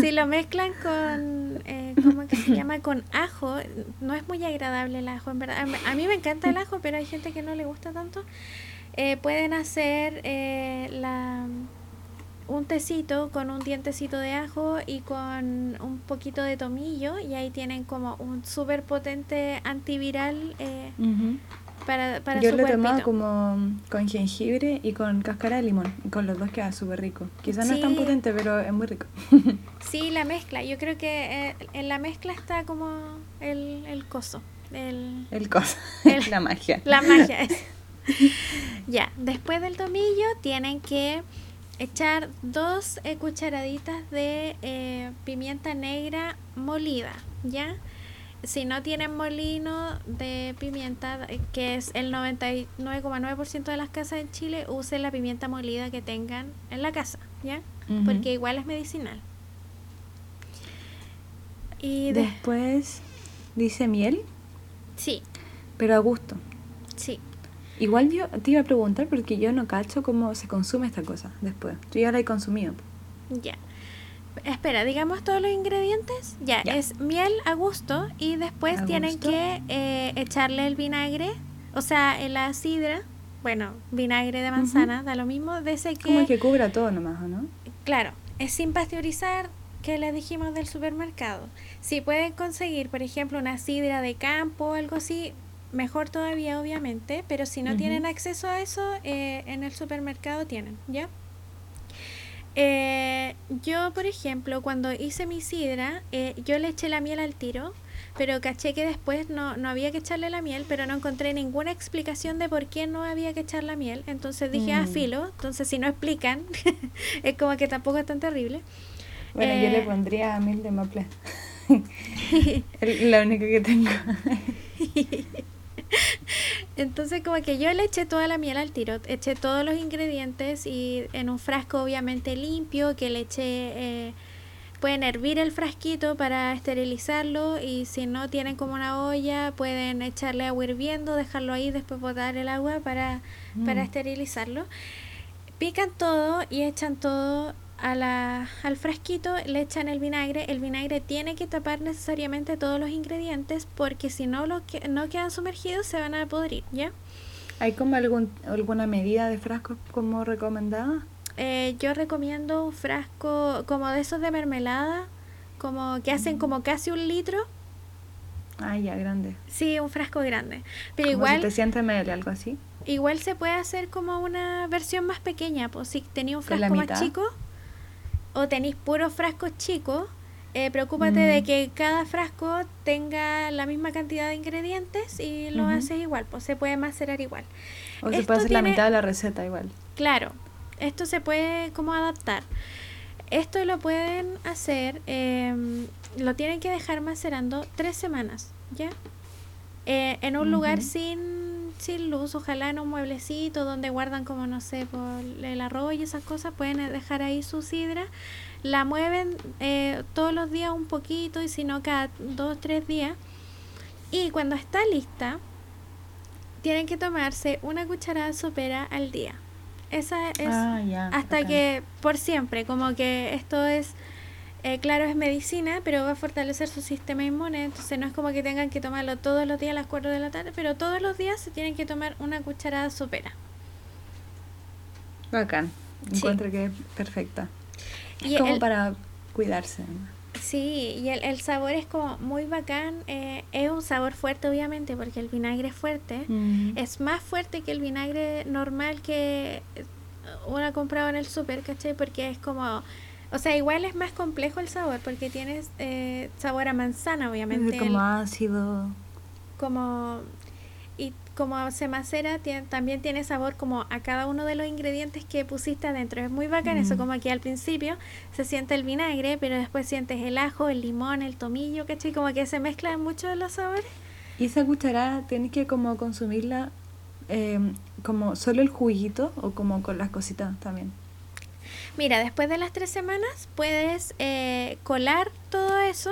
Si lo mezclan con, eh, ¿cómo que se llama? Con ajo, no es muy agradable el ajo, en verdad. A mí- A mí me encanta el ajo, pero hay gente que no le gusta tanto. Eh, pueden hacer eh, la, un tecito con un dientecito de ajo y con un poquito de tomillo y ahí tienen como un súper potente antiviral eh, para, para Yo su lo he tomado cuerpito. como con jengibre y con cáscara de limón. Y con los dos queda súper rico. Quizás no es tan potente, pero es muy rico. Sí, la mezcla. Yo creo que eh, en la mezcla está como el, el coso. El, El cosa. El- la magia. La magia es. ya, después del tomillo tienen que echar dos eh, cucharaditas de eh, pimienta negra molida, ¿ya? Si no tienen molino de pimienta, eh, que es el 99,9% de las casas en Chile, usen la pimienta molida que tengan en la casa, ¿ya? Porque igual es medicinal. Y de- Después dice miel, sí, pero a gusto. sí. Igual yo te iba a preguntar porque yo no cacho cómo se consume esta cosa después. Yo ya la he consumido. Ya. Espera, digamos todos los ingredientes. Ya, Ya. es miel a gusto y después A tienen gusto. que eh, echarle el vinagre, o sea, la sidra, bueno, vinagre de manzana, da lo mismo, de ese que, Como que cubra todo nomás, ¿o no? claro, es sin pasteurizar que le dijimos del supermercado. Si pueden conseguir, por ejemplo, una sidra de campo o algo así, mejor todavía, obviamente, pero si no tienen acceso a eso, eh, en el supermercado tienen, ¿ya? Eh, yo, por ejemplo, cuando hice mi sidra, eh, yo le eché la miel al tiro, pero caché que después no, no había que echarle la miel, pero no encontré ninguna explicación de por qué no había que echar la miel. Entonces dije, ah, Mm. filo, entonces si no explican, es como que tampoco es tan terrible. Bueno, yo le pondría miel de maple. La única que tengo. Entonces como que yo le eché toda la miel al tiro, eché todos los ingredientes y en un frasco obviamente limpio que le eché, eh, pueden hervir el frasquito para esterilizarlo y si no tienen como una olla pueden echarle agua hirviendo, dejarlo ahí, después botar el agua para, para Mm. esterilizarlo. Pican todo y echan todo a la, al frasquito, le echan el vinagre. El vinagre tiene que tapar necesariamente todos los ingredientes porque si no, lo que, no quedan sumergidos se van a podrir, ¿ya? ¿Hay como algún, alguna medida de frascos como recomendada? Eh, yo recomiendo un frasco como de esos de mermelada, como que hacen como casi un litro. Ah, ya, grande. Sí, un frasco grande. Pero Como igual, 700 ml, algo así. igual se puede hacer como una versión más pequeña. Pues si tenéis un ¿Con la frasco más chico o tenéis puros frascos chicos, eh, preocúpate de Mm. que cada frasco tenga la misma cantidad de ingredientes y lo haces igual, pues se puede macerar igual. O se Esto puede hacer la mitad de la receta igual. Claro, esto se puede como adaptar. Esto lo pueden hacer, em, lo tienen que dejar macerando tres semanas, ¿ya? Eh, en un lugar Ujú. Sin, luz, ojalá en un mueblecito donde guardan como, no sé, por el arroz y esas cosas, pueden dejar ahí su sidra. La mueven eh, todos los días un poquito y si no cada dos, tres días. Y cuando está lista, tienen que tomarse una cucharada sopera al día. Esa es ah, hasta que por siempre, como que esto es eh, claro, es medicina, pero va a fortalecer su sistema inmune. Entonces no es como que tengan que tomarlo todos los días a las 4 de la tarde, pero todos los días se tienen que tomar una cucharada sopera. Bacán. Encuentro que es perfecta. Es como para cuidarse. Sí, y el, sabor es como muy bacán. Eh, es un sabor fuerte, obviamente, porque el vinagre es fuerte. Mm. Es más fuerte que el vinagre normal que uno ha comprado en el súper, ¿cachai? Porque es como... O sea, igual es más complejo el sabor, porque tienes eh, sabor a manzana, obviamente. como ácido. Como como se macera, también tiene sabor como a cada uno de los ingredientes que pusiste adentro. Es muy bacán eso, mm. como aquí al principio se siente el vinagre, pero después sientes el ajo, el limón, el tomillo, ¿cachai? Como que se mezclan mucho los sabores. ¿Y esa cucharada tienes que como consumirla eh, como solo el juguito o como con las cositas también? Mira, después de las tres semanas puedes eh, colar todo eso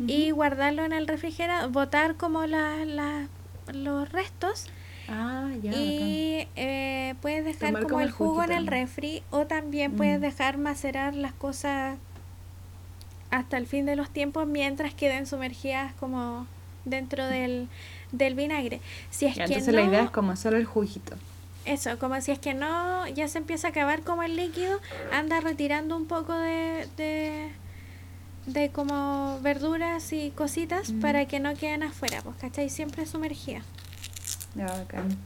y guardarlo en el refrigerador, botar como las los restos. Ah, ya, y eh, puedes dejar como, el jugo en el refri o también puedes mm. dejar macerar las cosas hasta el fin de los tiempos mientras queden sumergidas como dentro del, del vinagre. Si es que entonces la idea es como solo el juguito. Eso, como si es que no, ya se empieza a acabar como el líquido, anda retirando un poco de, de de como verduras y cositas mm. para que no queden afuera, pues, ¿cachai? Siempre sumergida. Ya, bacán.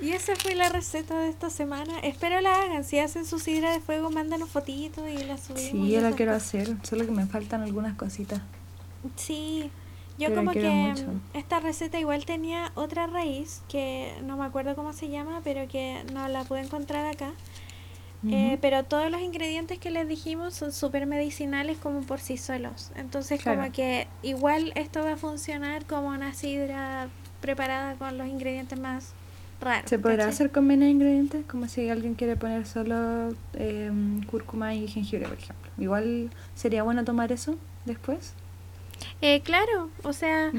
Y esa fue la receta de esta semana. Espero la hagan. Si hacen su sidra de fuego, mándanos fotitos y la subimos. Sí, yo la quiero hacer. Solo que me faltan algunas cositas. Sí. Yo como que esta receta igual tenía otra raíz que no me acuerdo cómo se llama, pero que no la pude encontrar acá. Eh, pero todos los ingredientes que les dijimos son súper medicinales como por sí solos. Entonces como que igual esto va a funcionar como una sidra preparada con los ingredientes más raros. ¿Se podrá hacer con menos ingredientes? Como si alguien quiere poner solo eh, cúrcuma y jengibre, por ejemplo. Igual sería bueno tomar eso después. Eh, claro, o sea,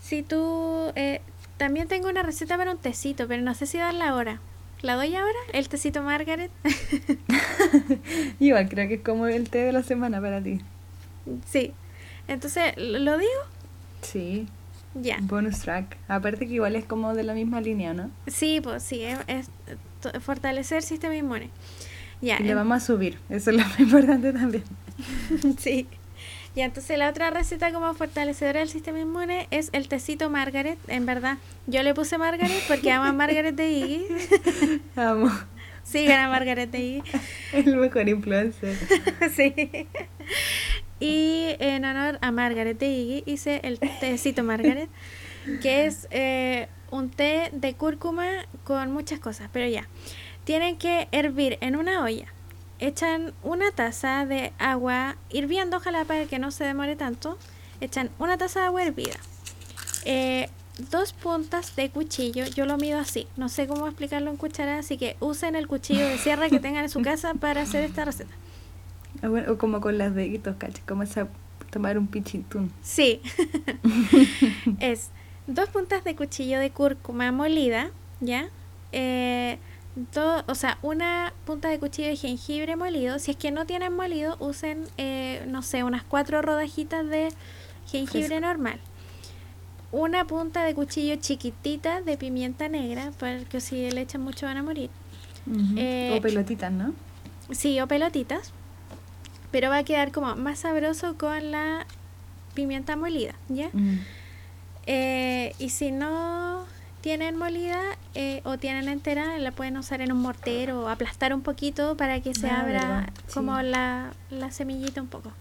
si tú... Eh, también tengo una receta para un tecito, pero no sé si darla ahora. ¿La doy ahora? ¿El tecito Margaret? Igual, creo que es como el té de la semana para ti. Sí. Entonces, ¿lo digo? Sí. Ya. Bonus track. Aparte que igual es como de la misma línea, ¿no? Sí, pues sí, es, fortalecer el sistema inmune. Ya. Y le vamos a subir, eso es lo más importante también. sí. Y entonces la otra receta como fortalecedora del sistema inmune es el tecito Margaret, en verdad. Yo le puse Margaret porque amo a Margaret de Iggy. Amo. Sí, gana Margaret de Iggy. El mejor influencer. sí. Y en honor a Margaret de Iggy hice el tecito Margaret, que es eh, un té de cúrcuma con muchas cosas, pero ya. Tienen que hervir en una olla echan una taza de agua hirviendo, ojalá para que no se demore tanto. Echan una taza de agua hervida. Eh, dos puntas de cuchillo, yo lo mido así, no sé cómo explicarlo en cuchara, así que usen el cuchillo de sierra que tengan en su casa para hacer esta receta. Ah, o como con las deditos, caché, como esa, tomar un pichitún. Sí, es dos puntas de cuchillo de cúrcuma molida, ¿ya? Eh, o sea, una punta de cuchillo de jengibre molido. Si es que no tienen molido, usen, eh, no sé, unas cuatro rodajitas de jengibre normal. Una punta de cuchillo chiquitita de pimienta negra, porque si le echan mucho van a morir. Eh, o pelotitas, ¿no? Sí, o pelotitas. Pero va a quedar como más sabroso con la pimienta molida, ¿ya? Mm. Eh, y si no tienen molida eh, o tienen entera, la pueden usar en un mortero o aplastar un poquito para que se ah, abra como la, la, semillita un poco.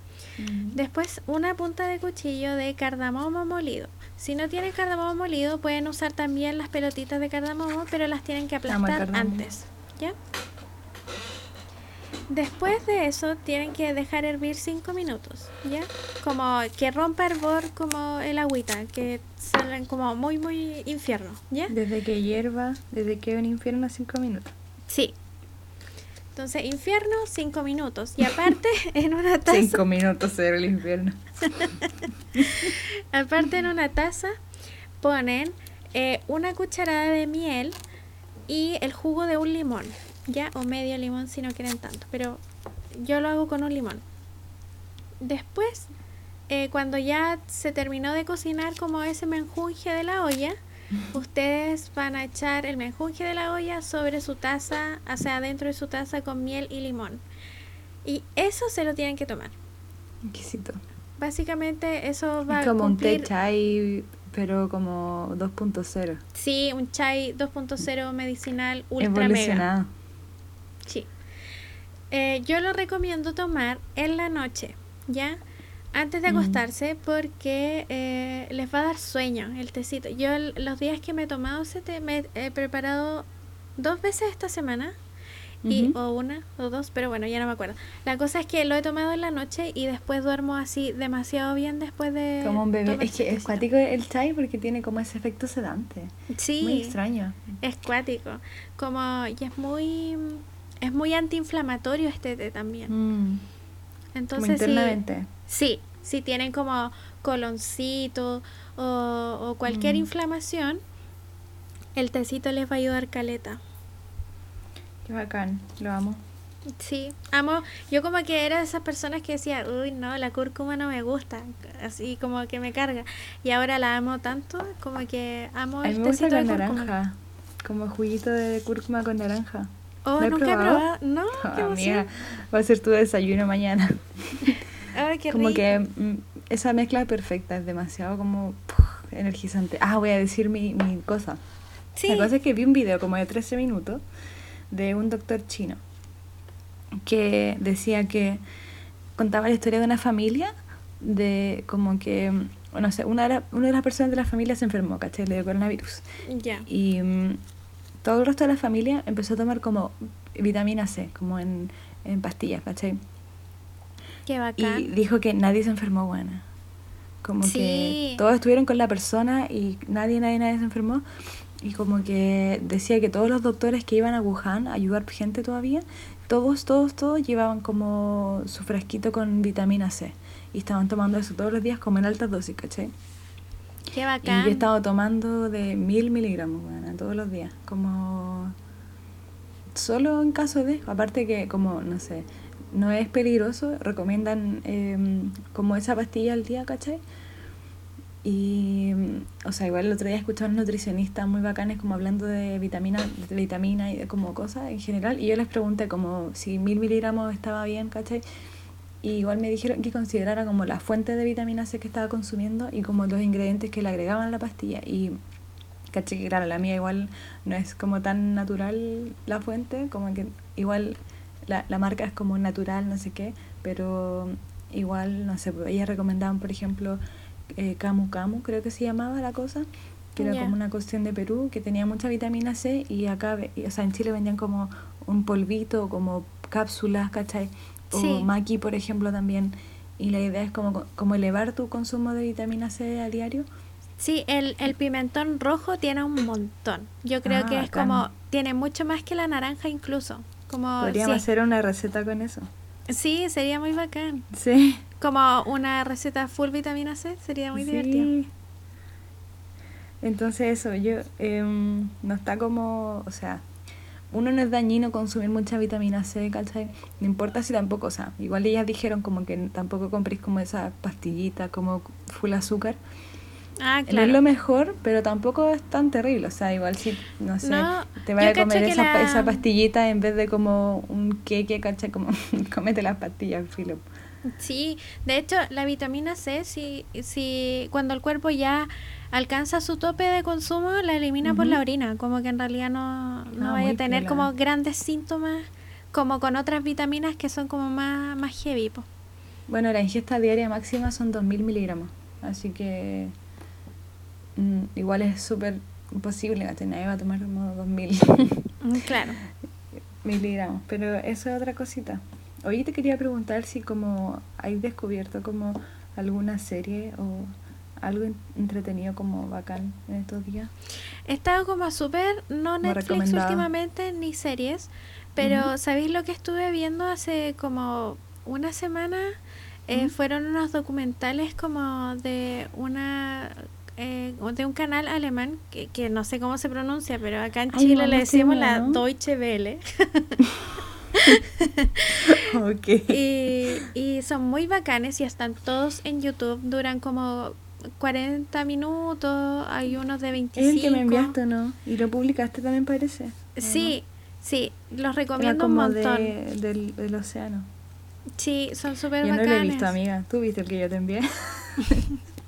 Después una punta de cuchillo de cardamomo molido. Si no tienen cardamomo molido, pueden usar también las pelotitas de cardamomo, pero las tienen que aplastar antes. ¿Ya? Después de eso tienen que dejar hervir 5 minutos, ¿ya? Como que rompa hervor como el agüita, que salen como muy, muy infierno, ¿ya? Desde que hierva, desde que un infierno 5 minutos. Sí. Entonces, infierno 5 minutos. Y aparte, en una taza... 5 minutos era el infierno. aparte, en una taza ponen eh, una cucharada de miel y el jugo de un limón ya o medio limón si no quieren tanto pero yo lo hago con un limón después, eh, cuando ya se terminó de cocinar como ese menjunje de la olla, ustedes van a echar el menjunje de la olla sobre su taza, hacia adentro de su taza con miel y limón. Y eso se lo tienen que tomar. Exquisito. Básicamente eso va Es como a un té chai, pero como 2.0. Sí, un chai 2.0 medicinal ultra mega. Eh, yo lo recomiendo tomar en la noche, ¿ya? Antes de Mm. acostarse porque eh, les va a dar sueño el tecito. Yo los días que me he tomado ese té me he preparado dos veces esta semana. Y, o una o dos, pero bueno, ya no me acuerdo. La cosa es que lo he tomado en la noche y después duermo así demasiado bien después de... Como un bebé. Es que ese es cuático el chai porque tiene como ese efecto sedante. Sí. Muy extraño. Es cuático. Como, y es muy, es muy antiinflamatorio este té también. Mm, Entonces, como sí, internamente. sí, si tienen como coloncito o, o cualquier Mm. inflamación, el tecito les va a ayudar caleta. Qué bacán. Lo amo. Sí, amo, yo como que era de esas personas que decía, uy, no, la cúrcuma no me gusta, así como que me carga. Y ahora la amo tanto, como que amo A mí el me gusta tecito de con cúrcuma. naranja. Como juguito de cúrcuma con naranja. Oh, ¿Lo he nunca he probado? probado. No, Ah, qué emoción. va a ser tu desayuno mañana. Ay, qué como rico. que mm, esa mezcla es perfecta, es demasiado como puf, energizante. Ah, voy a decir mi, mi cosa. Sí. La cosa es que vi un video como de 13 minutos de un doctor chino que decía que contaba la historia de una familia de como que, mm, no sé, una de, la- una de las personas de la familia se enfermó, ¿cachai? Le dio coronavirus. Ya. Y mm, todo el resto de la familia empezó a tomar como vitamina C, como en, en pastillas, ¿cachai? Qué bacán. Y dijo que nadie se enfermó, buena. Como Sí. que todos estuvieron con la persona y nadie, nadie, nadie se enfermó. Y como que decía que todos los doctores que iban a Wuhan a ayudar gente todavía, todos, todos, todos llevaban como su frasquito con vitamina C. Y estaban tomando eso todos los días como en altas dosis, ¿cachai? Qué Y bacán. he estado tomando de mil miligramos, buena, todos los días. Como solo en caso de, aparte que como, no sé, no es peligroso, recomiendan em, como esa pastilla al día, ¿cachai? Y, mm, o sea, igual el otro día escuché a unos nutricionistas muy bacanes como hablando de vitamina, de vitamina y de como cosas en general. Y yo les pregunté como si mil miligramos estaba bien, ¿cachai? Y igual me dijeron que considerara como la fuente de vitamina C que estaba consumiendo y como los ingredientes que le agregaban a la pastilla. Y caché que claro, la mía igual no es como tan natural la fuente, como que igual la, la marca es como natural, no sé qué, pero igual, no sé, pues, ellas recomendaban, por ejemplo, eh, Camu Camu, creo que se llamaba la cosa, que era como una cuestión de Perú, que tenía mucha vitamina C y acá, o sea, en Chile vendían como un polvito, como cápsulas, ¿cachai? O Sí. maqui, por ejemplo, también. Y la idea es como, como elevar tu consumo de vitamina C a diario. Sí, el, el pimentón rojo tiene un montón. Yo creo Ah, que es bacán. como, tiene mucho más que la naranja incluso. Como, Podríamos sí. hacer una receta con eso. Sí, sería muy bacán. Sí. Como una receta full vitamina C, sería muy Sí. divertido. Entonces eso, yo em, no está como, o sea, uno no es dañino consumir mucha vitamina C, ¿cachai? No importa si tampoco, o sea, igual ellas dijeron como que tampoco compréis como esa pastillita como full azúcar. Ah, No es claro. lo mejor, pero tampoco es tan terrible, o sea, igual si, no sé, No, te yo a comer esa, la- esa pastillita en vez de como un queque, ¿cachai? Como, cómete las pastillas, filo. Sí, de hecho, la vitamina C, si, si cuando el cuerpo ya alcanza su tope de consumo, la elimina por la orina, como que en realidad no, no Ah, vaya a tener como grandes síntomas, como con otras vitaminas que son como más, más heavy. po. Bueno, la ingesta diaria máxima son 2000 miligramos, así que mm, igual es súper imposible. Nadie va a tomar como 2000 Mm, Claro. miligramos, pero eso es otra cosita. Hoy te quería preguntar si como hay descubierto como alguna serie o algo en- entretenido como bacán en estos días. He estado como súper, no Netflix últimamente, ni series, pero Ujú. ¿sabéis lo que estuve viendo hace como una semana? Eh. Fueron unos documentales como de una... eh, de un canal alemán que, que no sé cómo se pronuncia, pero acá en Ay, Chile le decimos la ¿no? Deutsche Welle. ok. y Y son muy bacanes y están todos en YouTube. Duran como 40 minutos, hay unos de 25. Es el que me enviaste, ¿no? Y lo publicaste también parece. Sí, sí, los recomiendo un montón. De, del, del océano. Sí, son súper Yo bacanes. no lo he visto, amiga. ¿Tú viste el que yo te envié?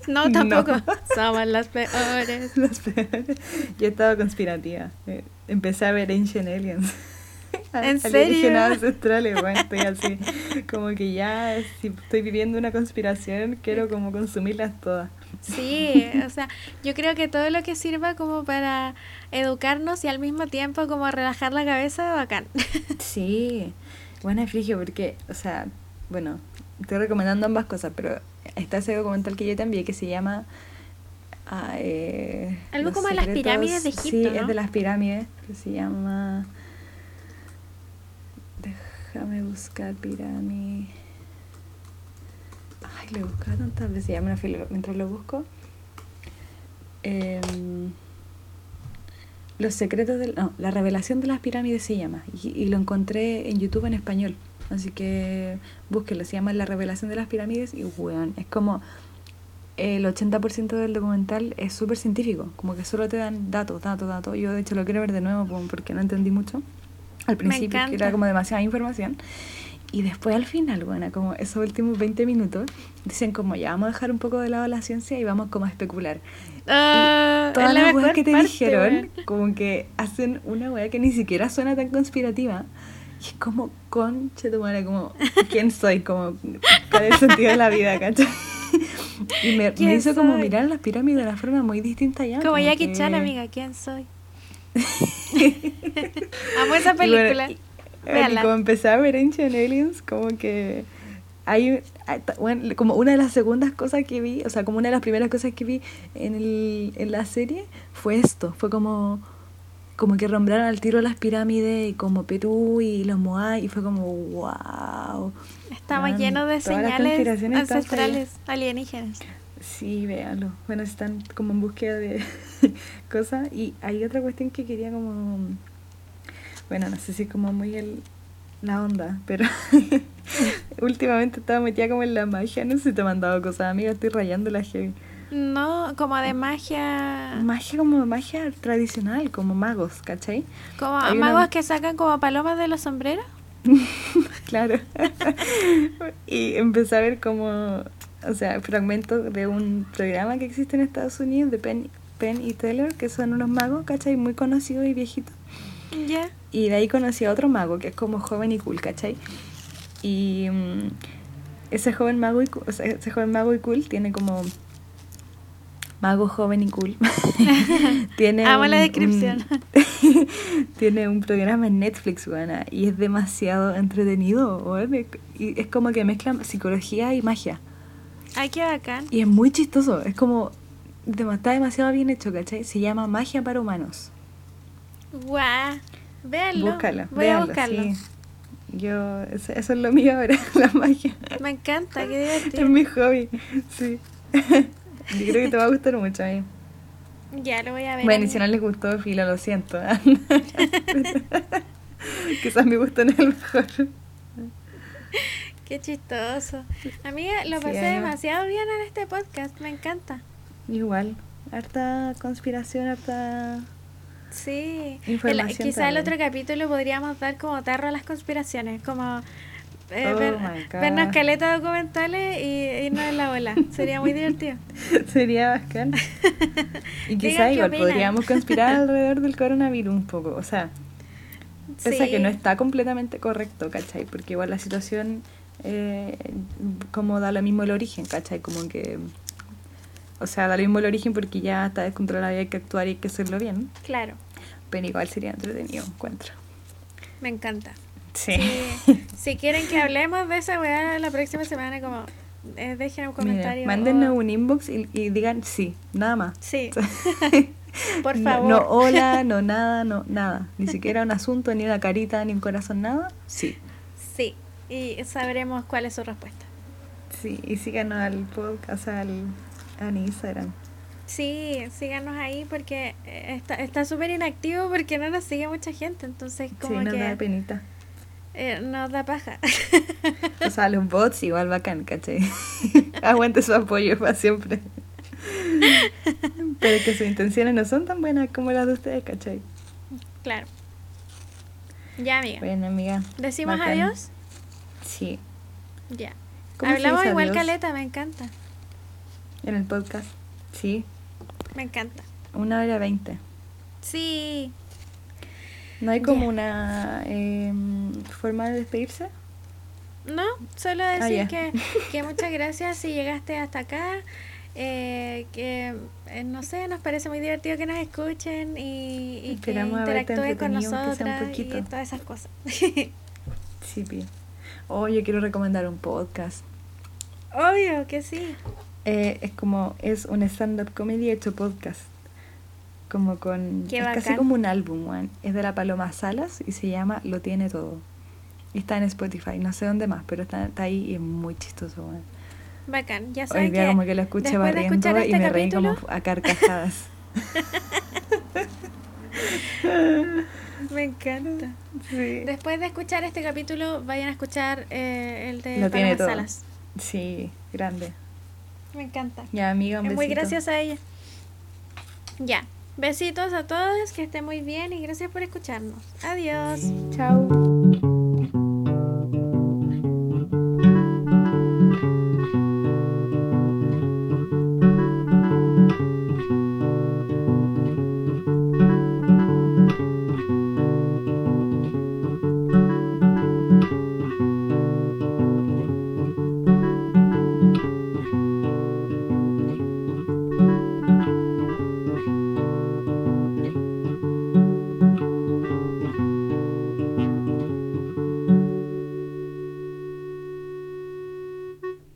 No, tampoco. Somos las peores. Las peores. Yo estaba conspirativa. Eh, Empecé a ver Ancient Aliens. ¿En serio? Ancestrales, bueno, estoy así. Como que ya, si estoy viviendo una conspiración, quiero como consumirlas todas. Sí, o sea, yo creo que todo lo que sirva como para educarnos y al mismo tiempo como relajar la cabeza, bacán. Sí, buena frigio porque, o sea, bueno, estoy recomendando ambas cosas, pero está ese documental que yo te envié que se llama... ah, eh, Algo como de las pirámides de Egipto, Sí, ¿no? es de las pirámides, que se llama... Déjame buscar pirámide... Lo he buscado tantas veces, ya me lo fui- mientras lo busco. Em, los secretos del... No, la revelación de las pirámides se llama. Y, y lo encontré en YouTube en español. Así que búsquelo. Se llama La revelación de las pirámides. Y, weón, es como... El 80% del documental es súper científico. Como que solo te dan datos, datos, datos. Yo, de hecho, lo quiero ver de nuevo po- porque no entendí mucho. Al principio, que era como demasiada información. Y después al final, bueno, como esos últimos 20 minutos, dicen como ya vamos a dejar un poco de lado la ciencia y vamos como a especular. Ah, Todas la las weas mejor que te parte, dijeron, weón. como que hacen una wea que ni siquiera suena tan conspirativa. Y es como, conche tu madre, como, ¿quién soy? Como, ¿cuál es el sentido de la vida, cachai? Y me, ¿Quién me hizo como soy? mirar las pirámides de una forma muy distinta ya. Como Jackie que- Chan, amiga, ¿quién soy? Amo esa Y bueno, película. y-. y como empecé a ver Ancient Aliens, como que hay, bueno, como una de las segundas cosas que vi, o sea, como una de las primeras cosas que vi en, el, en la serie fue esto, fue como como que nombraron al tiro las pirámides y como Perú y los Moai y fue como wow. Estamos Man, llenos de señales ancestrales alienígenas. Sí, véanlo. Bueno, están como en búsqueda de cosas. Y hay otra cuestión que quería como... Bueno, no sé si como muy el, la onda, pero últimamente estaba metida como en la magia. No sé si te he mandado cosas, amiga. Estoy rayando la heavy. No, como de magia. Magia como magia tradicional, como magos, ¿cachai? Como hay una- magos que sacan como palomas de los sombreros. claro. y empecé a ver como, o sea, fragmentos de un programa que existe en Estados Unidos de Penn, Penn y Teller, que son unos magos, ¿cachai? Muy conocidos y viejitos. Ya. Y de ahí conocí a otro mago que es como joven y cool, ¿cachai? Y mm, ese joven mago y o sea, ese joven mago y cool tiene como mago joven y cool. tiene Amo la descripción. un- tiene un programa en Netflix, buena, y es demasiado entretenido, y es como que mezcla psicología y magia. Ay, qué bacán. Y es muy chistoso, es como está demasiado bien hecho, ¿cachai? Se llama Magia para Humanos. Guau. Véanlo. Búscalo, Voy véanlo, a buscarlo. sí. Yo, eso, eso es lo mío ahora, la magia. Me encanta, qué Es divertido. mi hobby, sí. Yo creo que te va a gustar mucho a mí. Ya lo voy a ver. Bueno, y si no les gustó, filo, lo siento. Quizás mi gusto no es el mejor. Qué chistoso. Amiga, lo pasé demasiado bien en este podcast. Me encanta. Igual, harta conspiración, harta... Sí. El- quizá el también. otro capítulo podríamos dar como tarro a las conspiraciones, como eh, Oh ver- vernos caleta documentales y irnos en la bola. Sería muy divertido. Sería bacán. Y quizá igual podríamos conspirar alrededor del coronavirus un poco. O sea, pese a que Sí. no está completamente correcto, ¿cachai? Porque igual la situación, eh, como da lo mismo el origen, ¿cachai? Como que... O sea, da lo mismo el origen porque ya está descontrolado y hay que actuar y hay que hacerlo bien. Claro, Pero igual sería entretenido, encuentro. me encanta. Sí. Sí. si quieren que hablemos de esa weá la próxima semana, como eh, dejen un comentario. mándenos o- un inbox y, y digan sí, nada más. Sí, por No- favor. No, hola, no nada, no nada. Ni siquiera un asunto, ni una carita, ni un corazón, nada. Sí. Sí, y sabremos cuál es su respuesta. Sí, y síganos al podcast, al, al Instagram. Sí, síganos ahí porque eh, está está súper inactivo porque no nos sigue mucha gente, entonces Sí, como nos da que penita. Eh, nos da paja. o sea, los bots igual bacán, ¿cachai? Aguante su apoyo para siempre. Pero que sus intenciones no son tan buenas como las de ustedes, ¿cachai? Claro. Ya, amiga. Bueno, amiga. ¿Decimos adiós? Sí. Ya. Hablamos igual caleta, me encanta. En el podcast. Sí. Me encanta. Una hora veinte. Sí. ¿No hay como una eh, forma de despedirse? No, solo ah, decir que, que muchas gracias si llegaste hasta acá. Eh, que eh, no sé, nos parece muy divertido que nos escuchen y, y que interactúen con nosotras y todas esas cosas. sí, bien. Oh, yo quiero recomendar un podcast. Obvio que sí. Eh, es como, es un stand-up comedy hecho podcast. Como con... es casi como un álbum, man. Es de la Paloma Salas y se llama Lo Tiene Todo. Y está en Spotify, no sé dónde más, pero está, ahí y es muy chistoso, man. Bacán, ya saben Hoy día como que lo escuché barriendo y este me reí como a carcajadas. me encanta. Después de escuchar este capítulo, vayan a escuchar eh, el de Paloma Salas. Sí, grande. Me encanta. Ya, amiga, un Muy gracias a ella. Ya. Besitos a todos, que estén muy bien y gracias por escucharnos. Adiós. Chao.